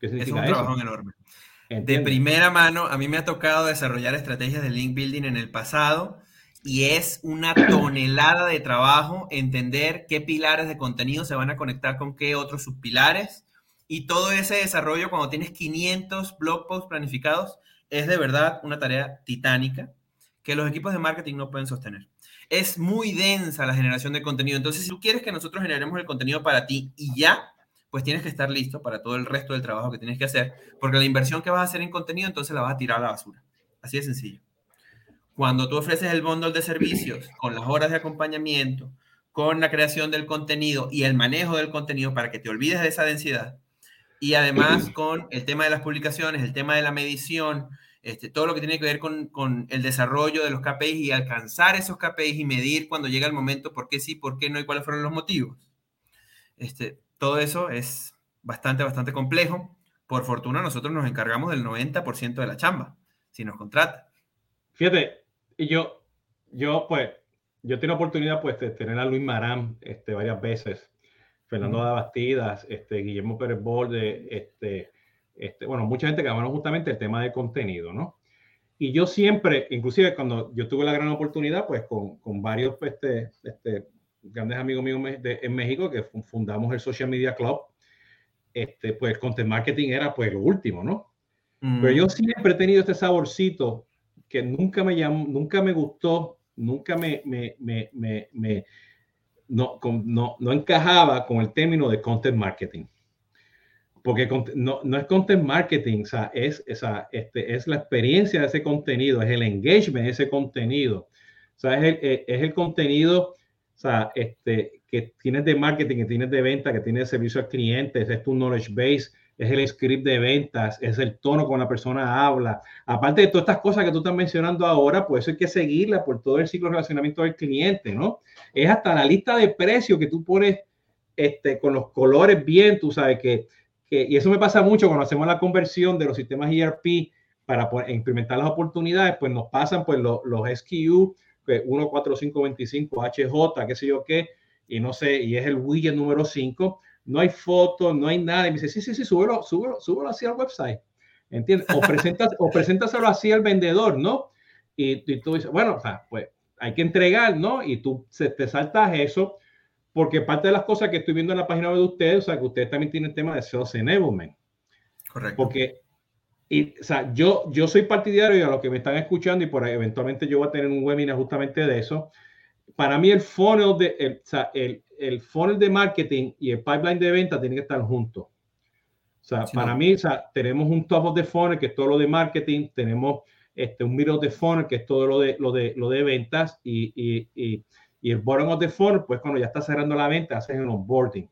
Speaker 2: ¿qué significa es un trabajo enorme. De primera mano, a mí me ha tocado desarrollar estrategias de link building en el pasado y es una tonelada de trabajo entender qué pilares de contenido se van a conectar con qué otros subpilares y todo ese desarrollo cuando tienes 500 blog posts planificados es de verdad una tarea titánica que los equipos de marketing no pueden sostener. Es muy densa la generación de contenido, entonces si tú quieres que nosotros generemos el contenido para ti y ya, pues tienes que estar listo para todo el resto del trabajo que tienes que hacer, porque la inversión que vas a hacer en contenido entonces la vas a tirar a la basura. Así de sencillo. Cuando tú ofreces el bundle de servicios con las horas de acompañamiento, con la creación del contenido y el manejo del contenido para que te olvides de esa densidad, y además con el tema de las publicaciones, el tema de la medición, este, todo lo que tiene que ver con, con, el desarrollo de los KPIs y alcanzar esos KPIs y medir cuando llega el momento por qué sí, por qué no y cuáles fueron los motivos. Este, todo eso es bastante, bastante complejo. Por fortuna, nosotros nos encargamos del 90% de la chamba, si nos contrata.
Speaker 1: Fíjate, y yo, yo pues, yo tengo oportunidad pues de tener a Luis Marán este, varias veces, Fernando uh Bastidas, este, Guillermo Pérez Borde, este, este, bueno, mucha gente que habló justamente el tema de contenido, ¿no? Y yo siempre, inclusive cuando yo tuve la gran oportunidad, pues con, con varios este, este, grandes amigos míos de, en México que fundamos el Social Media Club, este, pues content marketing era pues lo último, ¿no? Pero yo siempre he tenido este saborcito que nunca me llamó, nunca me gustó nunca me, me, me, me no, no, no, encajaba con el término de content marketing. Porque no, no, es content marketing, o sea, es, esa, este, es la experiencia de ese contenido, es el engagement de ese contenido. O sea, es el, eh, es el contenido o sea, este, que tienes de marketing, que tienes de venta, que tienes de servicio al cliente, es tu knowledge base, es el script de ventas, es el tono con la persona habla. Aparte de todas estas cosas que tú estás mencionando ahora, pues hay que seguirla por todo el ciclo de relacionamiento del cliente, ¿no? Es hasta la lista de precios que tú pones este, con los colores bien, tú sabes que, que, y eso me pasa mucho cuando hacemos la conversión de los sistemas ERP para implementar las oportunidades, pues nos pasan pues los, los SKU, 14525 HJ, qué sé yo qué, y no sé, y es el widget número 5 no hay fotos, no hay nada. Y me dice, sí, sí, sí, súbelo, súbelo, súbelo así al website. ¿Entiendes? O, presentas, o preséntaselo así al vendedor, ¿no? Y, tú dices, bueno, o sea, pues hay que entregar, ¿no? Y tú se, te saltas eso, porque parte de las cosas que estoy viendo en la página web de ustedes, o sea, que ustedes también tienen tema de sales enablement. Correcto. Porque, y, o sea, yo, yo soy partidario y a los que me están escuchando, y por ahí eventualmente yo voy a tener un webinar justamente de eso. Para mí, el funnel, de, el, o sea, el, el funnel de marketing y el pipeline de venta tienen que estar juntos. O sea, para mí, o sea, tenemos un top of the funnel, que es todo lo de marketing, tenemos este, un middle of the funnel, que es todo lo de, lo de, lo de ventas, y, y, y, y el bottom of the funnel, pues cuando ya está cerrando la venta, haces el onboarding.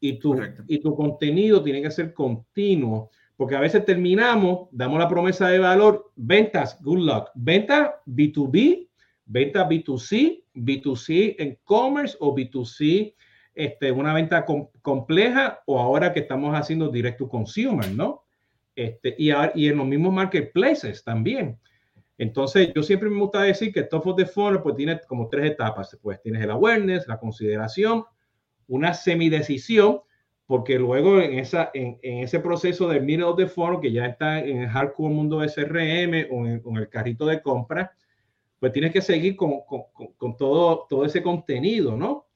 Speaker 1: Y tu, y tu contenido tiene que ser continuo, porque a veces terminamos, damos la promesa de valor, ventas, good luck, venta B2B, venta B2C, B2C en commerce o B2C, este, una venta compleja o ahora que estamos haciendo direct to consumer, ¿no? Este, y, y en los mismos marketplaces también. Entonces, yo siempre me gusta decir que top of the funnel pues tiene como tres etapas. Pues tienes el awareness, la consideración, una semidecisión, porque luego en, esa, en, en, ese proceso de middle of the funnel, que ya está en el hardcore mundo de SRM o en, en el carrito de compra, pues tienes que seguir con, con, con todo, todo ese contenido, ¿no?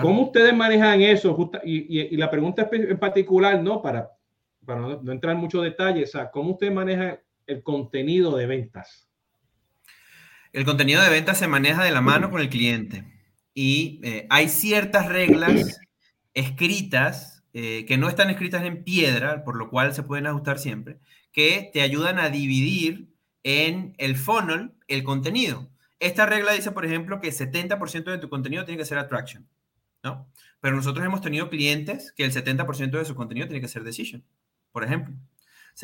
Speaker 1: ¿Cómo ustedes manejan eso? y, y, y, la pregunta en particular, ¿no? Para, para no, entrar en muchos detalles, ¿cómo ustedes manejan el contenido de ventas?
Speaker 2: El contenido de ventas se maneja de la mano con el cliente y eh, hay ciertas reglas escritas eh, que no están escritas en piedra, por lo cual se pueden ajustar siempre, que te ayudan a dividir en el funnel el contenido. Esta regla dice, por ejemplo, que 70% de tu contenido tiene que ser attraction, ¿no? Pero nosotros hemos tenido clientes que el 70% de su contenido tiene que ser decision, por ejemplo.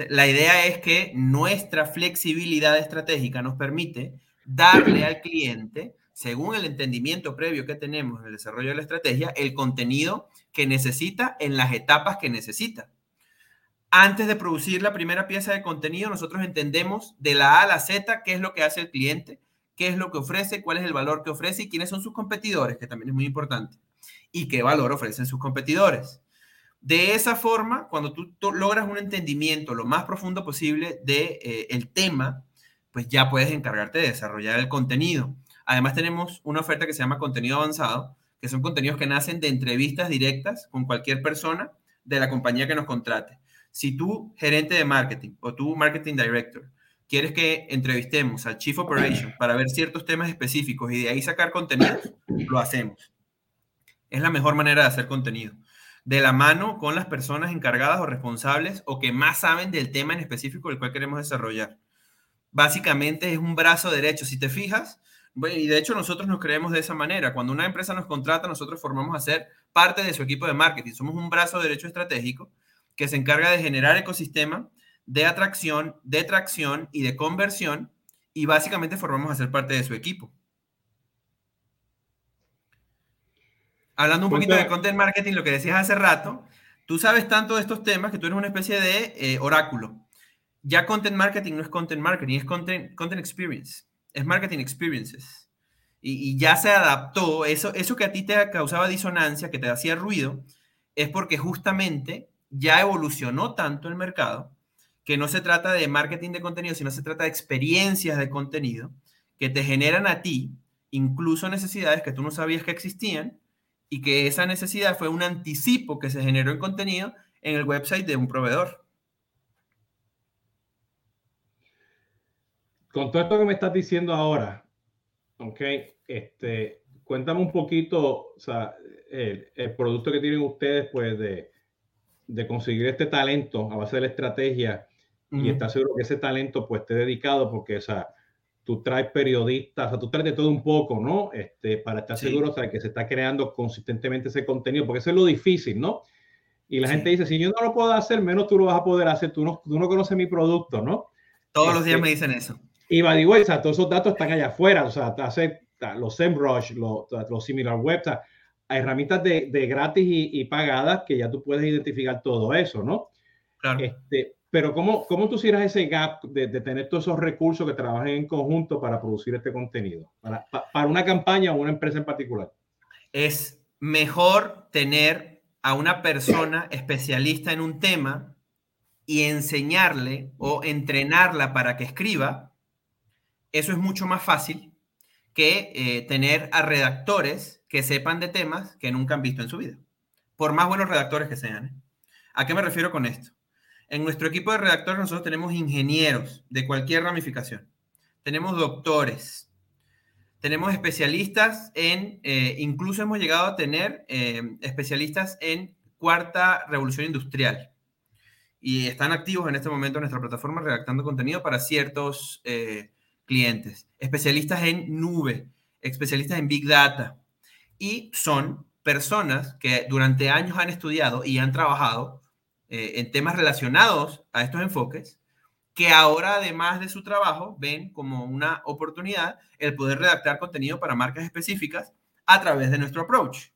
Speaker 2: La idea es que nuestra flexibilidad estratégica nos permite darle al cliente, según el entendimiento previo que tenemos en el desarrollo de la estrategia, el contenido que necesita en las etapas que necesita antes de producir la primera pieza de contenido, nosotros entendemos de la A a la Z qué es lo que hace el cliente, qué es lo que ofrece, cuál es el valor que ofrece y quiénes son sus competidores, que también es muy importante, y qué valor ofrecen sus competidores. De esa forma, cuando tú, logras un entendimiento lo más profundo posible del de, eh, el tema, pues ya puedes encargarte de desarrollar el contenido. Además, tenemos una oferta que se llama contenido avanzado, que son contenidos que nacen de entrevistas directas con cualquier persona de la compañía que nos contrate. Si tú, gerente de marketing o tú, marketing director, quieres que entrevistemos al Chief Operation para ver ciertos temas específicos y de ahí sacar contenido, lo hacemos. Es la mejor manera de hacer contenido. De la mano con las personas encargadas o responsables o que más saben del tema en específico del cual queremos desarrollar. Básicamente es un brazo derecho. Si te fijas, y de hecho nosotros nos creemos de esa manera. Cuando una empresa nos contrata, nosotros formamos a ser parte de su equipo de marketing. Somos un brazo derecho estratégico que se encarga de generar ecosistema de atracción, de tracción y de conversión y básicamente formamos a ser parte de su equipo. Hablando un poquito de content marketing, lo que decías hace rato, tú sabes tanto de estos temas que tú eres una especie de eh, oráculo. Ya content marketing no es content marketing, es content, content experience, es marketing experiences. Y, y, ya se adaptó, eso, eso que a ti te causaba disonancia, que te hacía ruido, es porque justamente ya evolucionó tanto el mercado que no se trata de marketing de contenido, sino se trata de experiencias de contenido que te generan a ti incluso necesidades que tú no sabías que existían y que esa necesidad fue un anticipo que se generó en contenido en el website de un proveedor.
Speaker 1: Con todo esto que me estás diciendo ahora, Ok, este, cuéntame un poquito, el, producto que tienen ustedes, pues, de, de, conseguir este talento a base de la estrategia y estar seguro que ese talento, pues, esté dedicado, porque, o sea, tú traes periodistas, o sea, tú traes de todo un poco, ¿no? Este, para estar seguro, o sea, que se está creando consistentemente ese contenido, porque eso es lo difícil, ¿no? Y la gente dice, si yo no lo puedo hacer, menos tú lo vas a poder hacer, tú no, tú no conoces mi producto, ¿no?
Speaker 2: Todos los días este, me dicen eso.
Speaker 1: Y by the way, o sea, todos esos datos están allá afuera, o sea, hace los SEMrush, los, los SimilarWeb, o sea, hay herramientas de, de gratis y, y, pagadas que ya tú puedes identificar todo eso, ¿no? Claro. Este, pero ¿cómo, cómo tú hicieras ese gap de, de, tener todos esos recursos que trabajen en conjunto para producir este contenido? Para, para una campaña o una empresa en particular.
Speaker 2: Es mejor tener a una persona especialista en un tema y enseñarle o entrenarla para que escriba, eso es mucho más fácil que eh, tener a redactores que sepan de temas que nunca han visto en su vida, por más buenos redactores que sean. ¿eh? ¿A qué me refiero con esto? En nuestro equipo de redactores nosotros tenemos ingenieros de cualquier ramificación, tenemos doctores, tenemos especialistas en, eh, incluso hemos llegado a tener eh, especialistas en cuarta revolución industrial y están activos en este momento en nuestra plataforma redactando contenido para ciertos eh, clientes, especialistas en nube, especialistas en big data y son personas que durante años han estudiado y han trabajado eh, en temas relacionados a estos enfoques, que ahora además de su trabajo ven como una oportunidad el poder redactar contenido para marcas específicas a través de nuestro approach.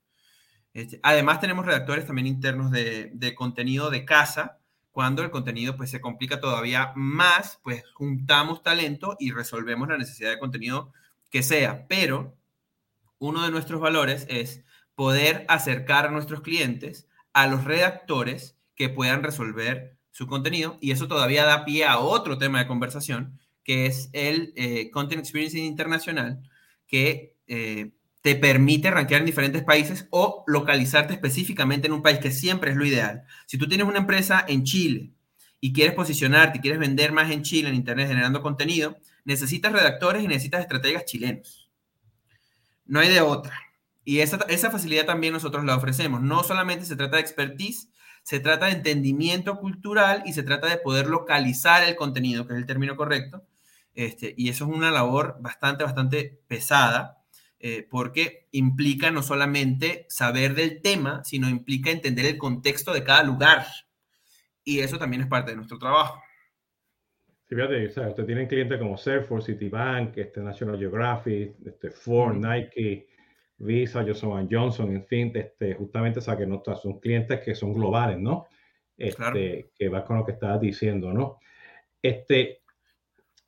Speaker 2: Este, además tenemos redactores también internos de, de, contenido de casa. Cuando el contenido pues se complica todavía más, pues juntamos talento y resolvemos la necesidad de contenido que sea. Pero uno de nuestros valores es poder acercar a nuestros clientes a los redactores que puedan resolver su contenido y eso todavía da pie a otro tema de conversación que es el eh, Content Experience Internacional que eh, te permite rankear en diferentes países o localizarte específicamente en un país, que siempre es lo ideal. Si tú tienes una empresa en Chile y quieres posicionarte y quieres vender más en Chile en Internet generando contenido, necesitas redactores y necesitas estrategas chilenos. No hay de otra. Y esa, esa facilidad también nosotros la ofrecemos. No solamente se trata de expertise, se trata de entendimiento cultural y se trata de poder localizar el contenido, que es el término correcto. Este, y eso es una labor bastante, bastante pesada, eh, porque implica no solamente saber del tema, sino implica entender el contexto de cada lugar. Y eso también es parte de nuestro trabajo.
Speaker 1: Sí, fíjate, o sea, usted tienen clientes como Salesforce, Citibank, este National Geographic, este Ford, Nike, Visa, Johnson Johnson, en fin, este, justamente o sea, que no, son clientes que son globales, ¿no? Este, Que va con lo que estabas diciendo, ¿no? Este,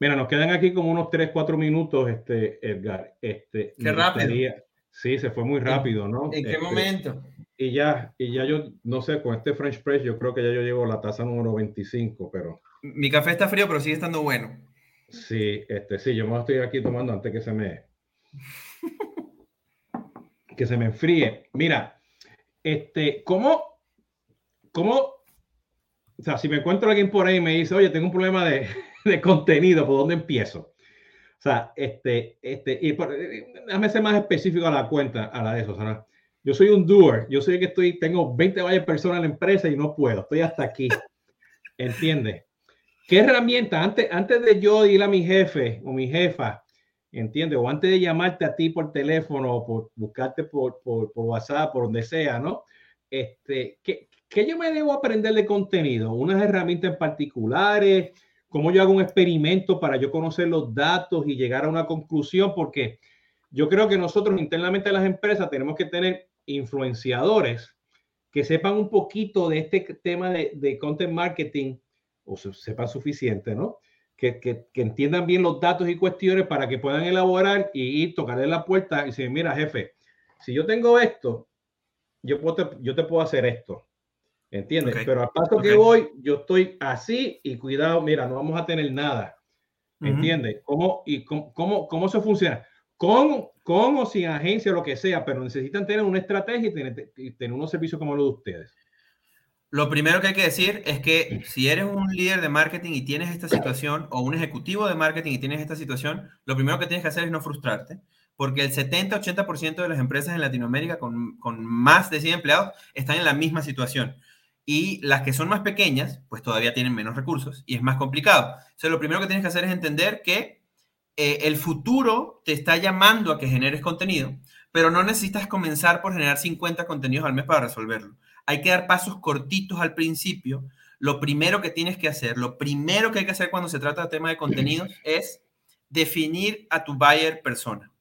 Speaker 1: mira, nos quedan aquí como unos 3, 4 minutos, este, Edgar. Este,
Speaker 2: Qué rápido.
Speaker 1: sí, se fue muy rápido, ¿no?
Speaker 2: ¿En qué
Speaker 1: este,
Speaker 2: momento?
Speaker 1: Y ya, y ya yo, no sé, con este French Press, yo creo que ya yo llevo la taza número 25, pero...
Speaker 2: Mi café está frío, pero sigue estando bueno.
Speaker 1: Sí, este, sí, yo me estoy aquí tomando antes que se me que se me enfríe. Mira, este, ¿cómo, cómo, o sea, si me encuentro alguien por ahí y me dice, oye, tengo un problema de, de contenido, ¿por dónde empiezo? O sea, este, este, y por, déjame ser más específico a la cuenta, a la de eso, sea, yo soy un doer, yo soy que estoy, tengo 20 varias personas en la empresa y no puedo, estoy hasta aquí, ¿entiendes? ¿Qué herramienta, antes, antes de yo ir a mi jefe o mi jefa, ¿entiendes? O antes de llamarte a ti por teléfono o por buscarte por, por, por, WhatsApp, por donde sea, ¿no? Este, ¿qué, ¿Qué yo me debo aprender de contenido? ¿Unas herramientas particulares? ¿Cómo yo hago un experimento para yo conocer los datos y llegar a una conclusión? Porque yo creo que nosotros internamente en las empresas tenemos que tener influenciadores que sepan un poquito de este tema de, de content marketing o sepan suficiente, ¿no? que, que, que, entiendan bien los datos y cuestiones para que puedan elaborar y tocarle la puerta y decir, mira, jefe, si yo tengo esto, yo, puedo te, yo te puedo hacer esto. ¿Entiendes? Okay. Pero al paso okay. que voy, yo estoy así y cuidado, mira, no vamos a tener nada. ¿Entiendes? Uh -huh. ¿Cómo, y cómo, cómo, cómo se funciona? Con, con o sin agencia, lo que sea, pero necesitan tener una estrategia y tener, y tener unos servicios como los de ustedes.
Speaker 2: Lo primero que hay que decir es que si eres un líder de marketing y tienes esta situación, o un ejecutivo de marketing y tienes esta situación, lo primero que tienes que hacer es no frustrarte, porque el 70-80% de las empresas en Latinoamérica con, con, más de 100 empleados están en la misma situación. Y las que son más pequeñas, pues todavía tienen menos recursos y es más complicado. Entonces, lo primero que tienes que hacer es entender que eh, el futuro te está llamando a que generes contenido, pero no necesitas comenzar por generar 50 contenidos al mes para resolverlo. Hay que dar pasos cortitos al principio. Lo primero que tienes que hacer, lo primero que hay que hacer cuando se trata de tema de contenidos es definir a tu buyer persona.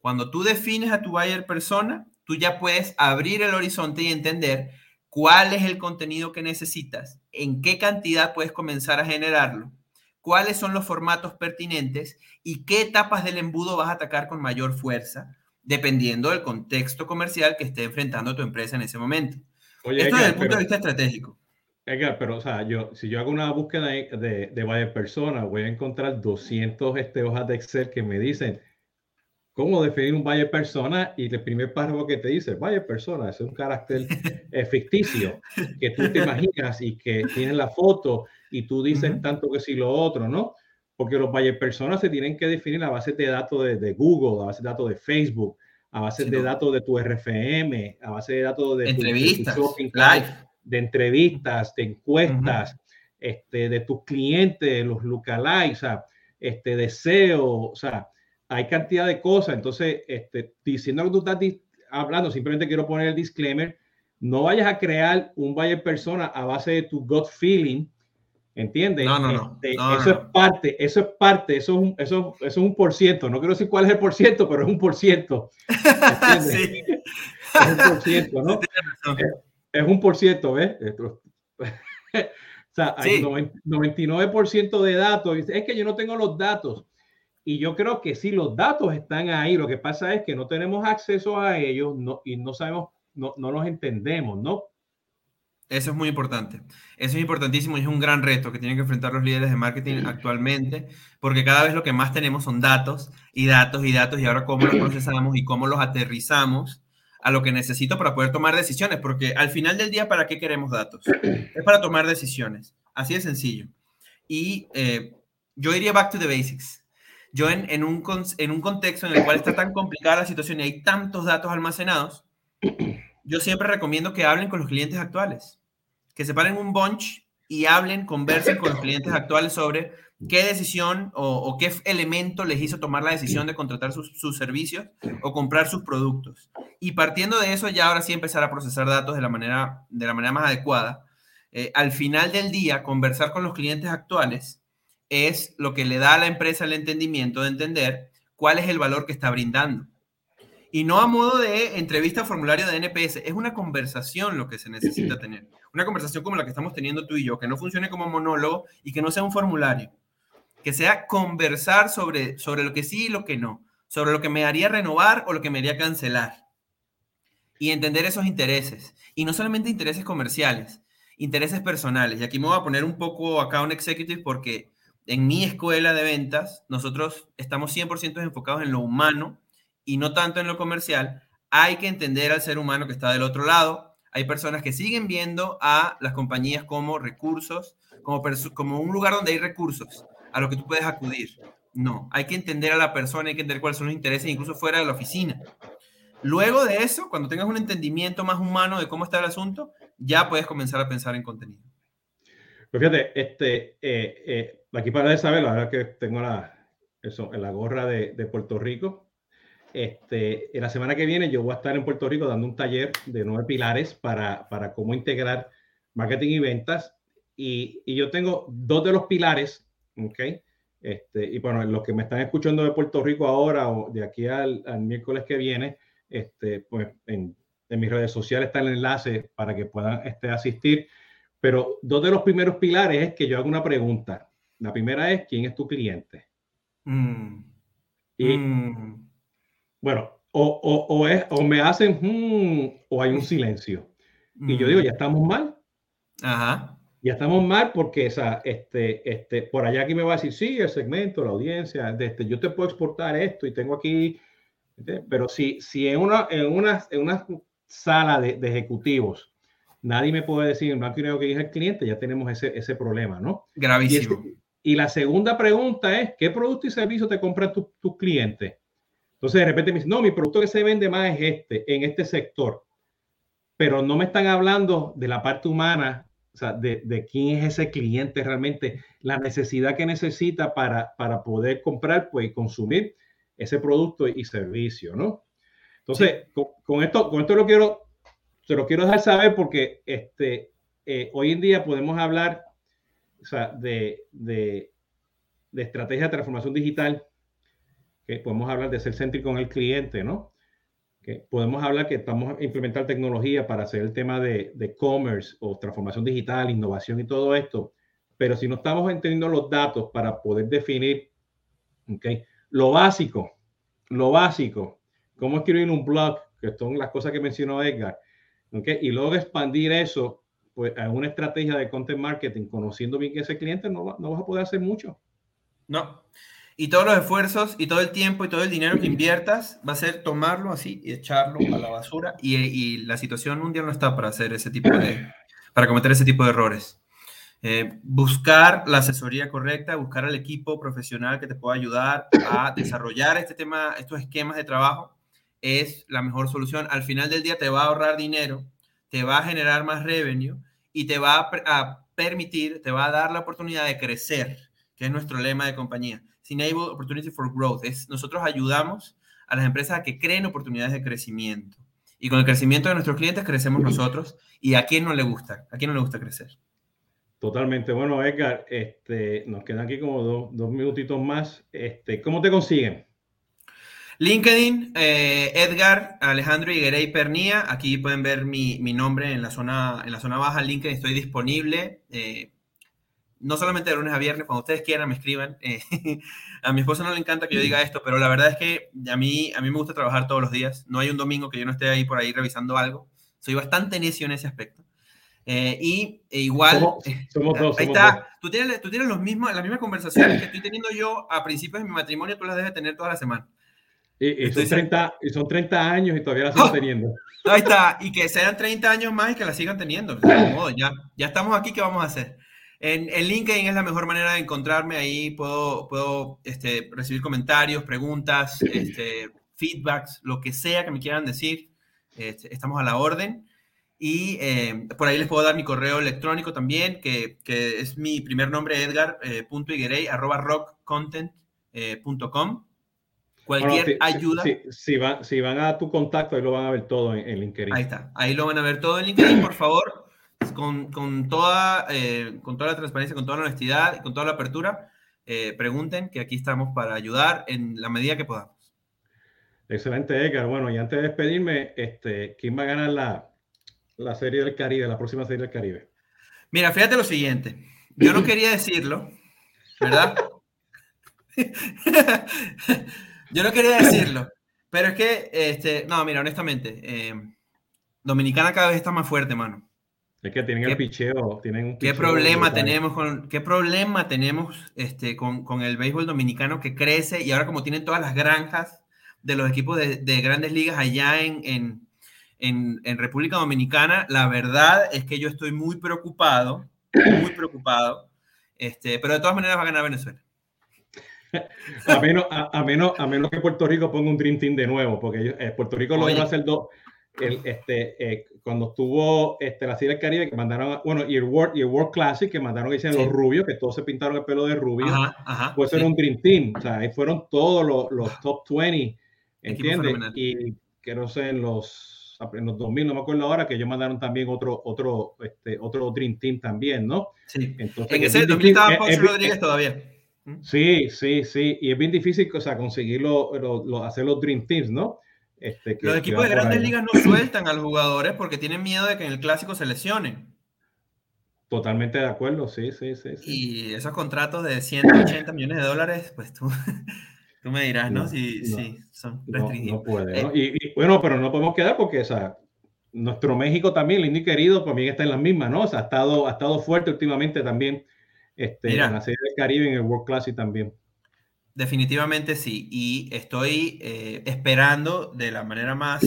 Speaker 2: Cuando tú defines a tu buyer persona, tú ya puedes abrir el horizonte y entender cuál es el contenido que necesitas, en qué cantidad puedes comenzar a generarlo, cuáles son los formatos pertinentes y qué etapas del embudo vas a atacar con mayor fuerza, dependiendo del contexto comercial que esté enfrentando tu empresa en ese momento. Esto desde el punto de vista estratégico.
Speaker 1: Edgar, pero o sea, yo, si yo hago una búsqueda de, de, buyer persona, voy a encontrar 200 este, hojas de Excel que me dicen cómo definir un buyer persona y el primer párrafo que te dice, buyer persona, es un carácter eh, ficticio que tú te imaginas y que tienes la foto y tú dices tanto que si lo otro, ¿no? Porque los buyer personas se tienen que definir a base de datos de, Google, a base de datos de Facebook, a base de datos de tu RFM, a base de datos de
Speaker 2: entrevistas,
Speaker 1: de entrevistas, de encuestas, este, de tus clientes, los lookalikes, o sea, este, deseo, o sea, hay cantidad de cosas. Entonces, este, diciendo que tú estás hablando, simplemente quiero poner el disclaimer, no vayas a crear un buyer persona a base de tu gut feeling, ¿entiendes?
Speaker 2: No, no, no.
Speaker 1: Este, eso es parte, eso es parte, eso es, un, eso, eso es un por ciento. No quiero decir cuál es el por ciento, pero es un por ciento. sí. Es un por ciento, ¿no? Es, un por ciento, ¿ves? o sea, hay 99% de datos. Es que yo no tengo los datos. Y yo creo que sí, los datos están ahí. Lo que pasa es que no tenemos acceso a ellos no, y no sabemos, no, no los entendemos, ¿no?
Speaker 2: Eso es muy importante. Eso es importantísimo y es un gran reto que tienen que enfrentar los líderes de marketing actualmente, porque cada vez lo que más tenemos son datos y datos y datos y ahora cómo los procesamos y cómo los aterrizamos a lo que necesito para poder tomar decisiones, porque al final del día, ¿para qué queremos datos? Es para tomar decisiones. Así de sencillo. Y eh, yo iría back to the basics yo en, un, en un contexto en el cual está tan complicada la situación y hay tantos datos almacenados, yo siempre recomiendo que hablen con los clientes actuales, que se paren un bunch y hablen, conversen con los clientes actuales sobre qué decisión o, qué elemento les hizo tomar la decisión de contratar sus, servicios o comprar sus productos. Y partiendo de eso, ya ahora sí empezar a procesar datos de la manera, de la manera más adecuada. Eh, al final del día, conversar con los clientes actuales es lo que le da a la empresa el entendimiento de entender cuál es el valor que está brindando. Y no a modo de entrevista formulario de NPS, es una conversación lo que se necesita tener. Una conversación como la que estamos teniendo tú y yo, que no funcione como monólogo y que no sea un formulario. Que sea conversar sobre, sobre lo que sí y lo que no. Sobre lo que me haría renovar o lo que me haría cancelar. Y entender esos intereses. Y no solamente intereses comerciales, intereses personales. Y aquí me voy a poner un poco acá un executive porque en mi escuela de ventas, nosotros estamos 100% enfocados en lo humano y no tanto en lo comercial. Hay que entender al ser humano que está del otro lado. Hay personas que siguen viendo a las compañías como recursos, como, como un lugar donde hay recursos a lo que tú puedes acudir. No, hay que entender a la persona, hay que entender cuáles son los intereses, incluso fuera de la oficina. Luego de eso, cuando tengas un entendimiento más humano de cómo está el asunto, ya puedes comenzar a pensar en contenido.
Speaker 1: Pues fíjate, este, eh, eh, aquí para de saber, la verdad que tengo la, eso, la gorra de, de, Puerto Rico. Este, la semana que viene yo voy a estar en Puerto Rico dando un taller de nueve pilares para, para cómo integrar marketing y ventas. Y, y, yo tengo dos de los pilares, ¿ok? Este, y bueno, los que me están escuchando de Puerto Rico ahora o de aquí al, al miércoles que viene, este, pues en, en, mis redes sociales está el enlace para que puedan este, asistir. Pero dos de los primeros pilares es que yo hago una pregunta. La primera es, ¿quién es tu cliente? Mm. Y mm. bueno, o, o, es, o me hacen, hmm", o hay un silencio. Y yo digo, mm. ya estamos mal.
Speaker 2: Ajá.
Speaker 1: Ya estamos mal porque esa, este, este, por allá aquí me va a decir, sí, el segmento, la audiencia, este, yo te puedo exportar esto y tengo aquí, pero si, si en, una, en, una, en una sala de, de ejecutivos nadie me puede decir en blanco y negro que es el cliente, ya tenemos ese, ese problema, ¿no?
Speaker 2: Gravísimo.
Speaker 1: Y, la segunda pregunta es, ¿qué producto y servicio te compran tus clientes? Entonces de repente me dicen, no, mi producto que se vende más es este, en este sector. Pero no me están hablando de la parte humana, o sea, de, de quién es ese cliente realmente, la necesidad que necesita para, para poder comprar pues, y consumir ese producto y servicio, ¿no? Entonces, con, esto, con esto lo quiero, se lo quiero dejar saber porque este, eh, hoy en día podemos hablar o sea, de, de, de estrategia de transformación digital que podemos hablar de ser céntrico con el cliente, ¿no? Que podemos hablar que estamos a implementar tecnología para hacer el tema de, de commerce o transformación digital, innovación y todo esto, pero si no estamos entendiendo los datos para poder definir, ¿ok? Lo básico, lo básico, cómo escribir un blog, que son las cosas que mencionó Edgar, ¿ok? Y luego expandir eso pues, a una estrategia de content marketing, conociendo bien que ese cliente, no, no vas a poder hacer mucho.
Speaker 2: No, y todos los esfuerzos y todo el tiempo y todo el dinero que inviertas va a ser tomarlo así y echarlo a la basura. Y, la situación mundial no está para hacer ese tipo de, para cometer ese tipo de errores. Eh, buscar la asesoría correcta, buscar al equipo profesional que te pueda ayudar a desarrollar este tema, estos esquemas de trabajo, es la mejor solución. Al final del día te va a ahorrar dinero, te va a generar más revenue y te va a, permitir, te va a dar la oportunidad de crecer, que es nuestro lema de compañía Enable Opportunity for Growth. Es, nosotros ayudamos a las empresas a que creen oportunidades de crecimiento. Y con el crecimiento de nuestros clientes crecemos nosotros. ¿Y a quién no le gusta? ¿A quién no le gusta crecer?
Speaker 1: Totalmente. Bueno, Edgar, este, nos quedan aquí como dos, minutitos más. Este, ¿Cómo te consiguen?
Speaker 2: LinkedIn, eh, Edgar Alejandro Higuerey Pernía. Aquí pueden ver mi, mi, nombre en la, zona, en la zona baja. LinkedIn estoy disponible. Eh, no solamente de lunes a viernes, cuando ustedes quieran me escriban. Eh, a mi esposa no le encanta que yo diga esto, pero la verdad es que a mí, a mí me gusta trabajar todos los días. No hay un domingo que yo no esté ahí por ahí revisando algo. Soy bastante necio en ese aspecto. Eh, y e igual, somos, dos, ahí está, Tú, tienes, tú tienes los mismos, las mismas conversaciones que estoy teniendo yo a principios de mi matrimonio, tú las debes tener toda la semana.
Speaker 1: Y, son, 30, y son 30 años y todavía las sigo ¡Oh! teniendo.
Speaker 2: Ahí está, y que sean 30 años más y que las sigan teniendo. ya, ya estamos aquí, ¿qué vamos a hacer? En, LinkedIn es la mejor manera de encontrarme. Ahí puedo, puedo este, recibir comentarios, preguntas, este, feedbacks, lo que sea que me quieran decir. Este, estamos a la orden. Y eh, por ahí les puedo dar mi correo electrónico también, que, que es mi primer nombre, edgar.iguerey, eh, arroba rockcontent.com. Eh, Cualquier ayuda.
Speaker 1: Si, si, si, van a tu contacto, ahí lo van a ver todo en, en LinkedIn.
Speaker 2: Ahí está. Ahí lo van a ver todo en LinkedIn. Por favor, con, con, toda, eh, con toda la transparencia, con toda la honestidad con toda la apertura, eh, pregunten que aquí estamos para ayudar en la medida que podamos.
Speaker 1: Excelente, Edgar. Bueno, y antes de despedirme, este, ¿quién va a ganar la, la serie del Caribe, la próxima serie del Caribe?
Speaker 2: Mira, fíjate lo siguiente. Yo no quería decirlo, ¿verdad? Yo no quería decirlo, pero es que, este, no, mira, honestamente, eh, Dominicana cada vez está más fuerte, mano.
Speaker 1: Es que tienen el picheo, tienen un
Speaker 2: ¿Qué problema tenemos con qué problema tenemos este, con, con, el béisbol dominicano que crece y ahora como tienen todas las granjas de los equipos de, de grandes ligas allá en, en, en, en, República Dominicana, la verdad es que yo estoy muy preocupado, muy preocupado, este, pero de todas maneras va a ganar Venezuela.
Speaker 1: a, menos, a, menos, a menos que Puerto Rico ponga un Dream Team de nuevo, porque eh, Puerto Rico lo iba a hacer dos el, este, eh, cuando estuvo este, la Serie del Caribe, que mandaron, bueno, y el World, y el World Classic, que mandaron, que dicen los rubios, que todos se pintaron el pelo de rubio, pues era un Dream Team, o sea, ahí fueron todos los, los top 20, ¿entiendes? Y que no sé, en los, en los 2000, no me acuerdo ahora, que ellos mandaron también otro, otro, este, otro Dream Team también, ¿no?
Speaker 2: Sí. Entonces, en ese 2000 estaba Ponce Rodríguez todavía.
Speaker 1: Sí, sí, sí, y es bien difícil, o sea, conseguir hacer los Dream Teams, ¿no?
Speaker 2: Este, los equipos de grandes ligas no sueltan a los jugadores porque tienen miedo de que en el clásico se lesionen.
Speaker 1: Totalmente de acuerdo, sí, sí, sí.
Speaker 2: Y esos contratos de 180 millones de dólares, pues tú, tú me dirás, ¿no? Sí, sí, son restringidos.
Speaker 1: No, puede, ¿no? Eh, y, bueno, pero no podemos quedar porque, o sea, nuestro México también, lindo y querido, también está en las mismas, ¿no? O sea, ha estado, ha estado fuerte últimamente también este, en la Serie del Caribe, en el World Classic también.
Speaker 2: Definitivamente sí, y estoy eh, esperando de la manera más,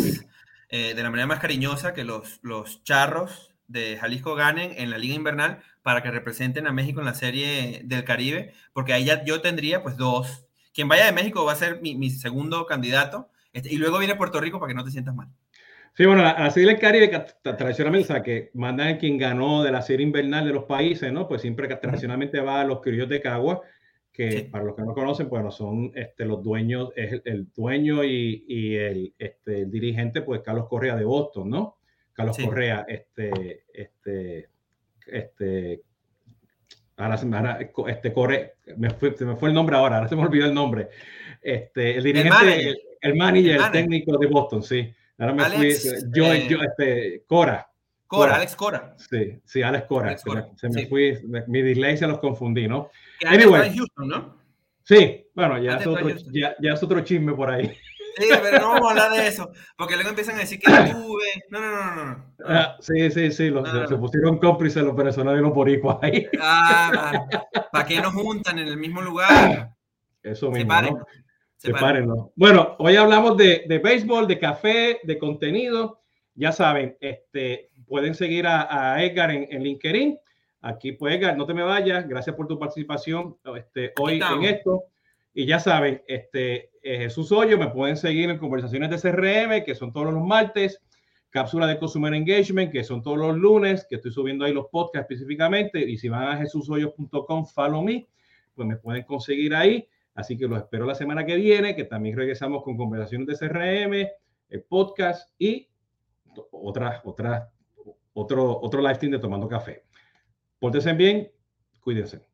Speaker 2: eh, de la manera más cariñosa que los, los charros de Jalisco ganen en la Liga Invernal para que representen a México en la Serie del Caribe, porque ahí ya yo tendría pues dos quien vaya de México va a ser mi, mi segundo candidato. Este, y luego viene Puerto Rico para que no te sientas mal.
Speaker 1: Sí, bueno, la, serie del Caribe, tradicionalmente, o sea, que mandan quien ganó de la serie invernal de los países, ¿no? Pues siempre tradicionalmente va a los criollos de Cagua, que para los que no conocen, bueno, son este, los dueños, es el, dueño y, y el, este, el, dirigente, pues Carlos Correa de Boston, ¿no? Carlos Correa, este, este, este, ahora se me, este, Corre, me fue, se me fue el nombre ahora, ahora se me olvidó el nombre. Este, el dirigente, el manager, el, técnico de Boston, sí. Ahora me fui. Yo, eh, yo, este, Cora.
Speaker 2: Cora, Alex Cora.
Speaker 1: Sí, sí, Alex Cora. se, me, fui, mi dislexia los confundí, ¿no?
Speaker 2: Que anyway. en Houston, ¿no?
Speaker 1: Sí, bueno, ya es, otro, ya, ya es, otro, chisme por ahí.
Speaker 2: Sí, pero no vamos a hablar de eso, porque luego empiezan a decir que tuve. No, no, no, no. no.
Speaker 1: Ah, sí, sí, sí, los, se, pusieron cómplices los venezolanos y los boricuas ahí.
Speaker 2: Ah, ¿para qué nos juntan en el mismo lugar?
Speaker 1: Eso mismo. Bueno, hoy hablamos de, de, béisbol, de café, de contenido. Ya saben, este, pueden seguir a, Edgar en, en, LinkedIn. Aquí, pues, Edgar, no te me vayas. Gracias por tu participación este, hoy en esto. Y ya saben, este, eh, Jesús Hoyo, me pueden seguir en conversaciones de CRM, que son todos los martes. Cápsula de Consumer Engagement, que son todos los lunes, que estoy subiendo ahí los podcasts específicamente. Y si van a jesushoyos.com, follow me, pues me pueden conseguir ahí. Así que los espero la semana que viene, que también regresamos con conversaciones de CRM, el podcast y otras, otras, otro, otro live stream de Tomando Café. Pórtense bien, cuídense.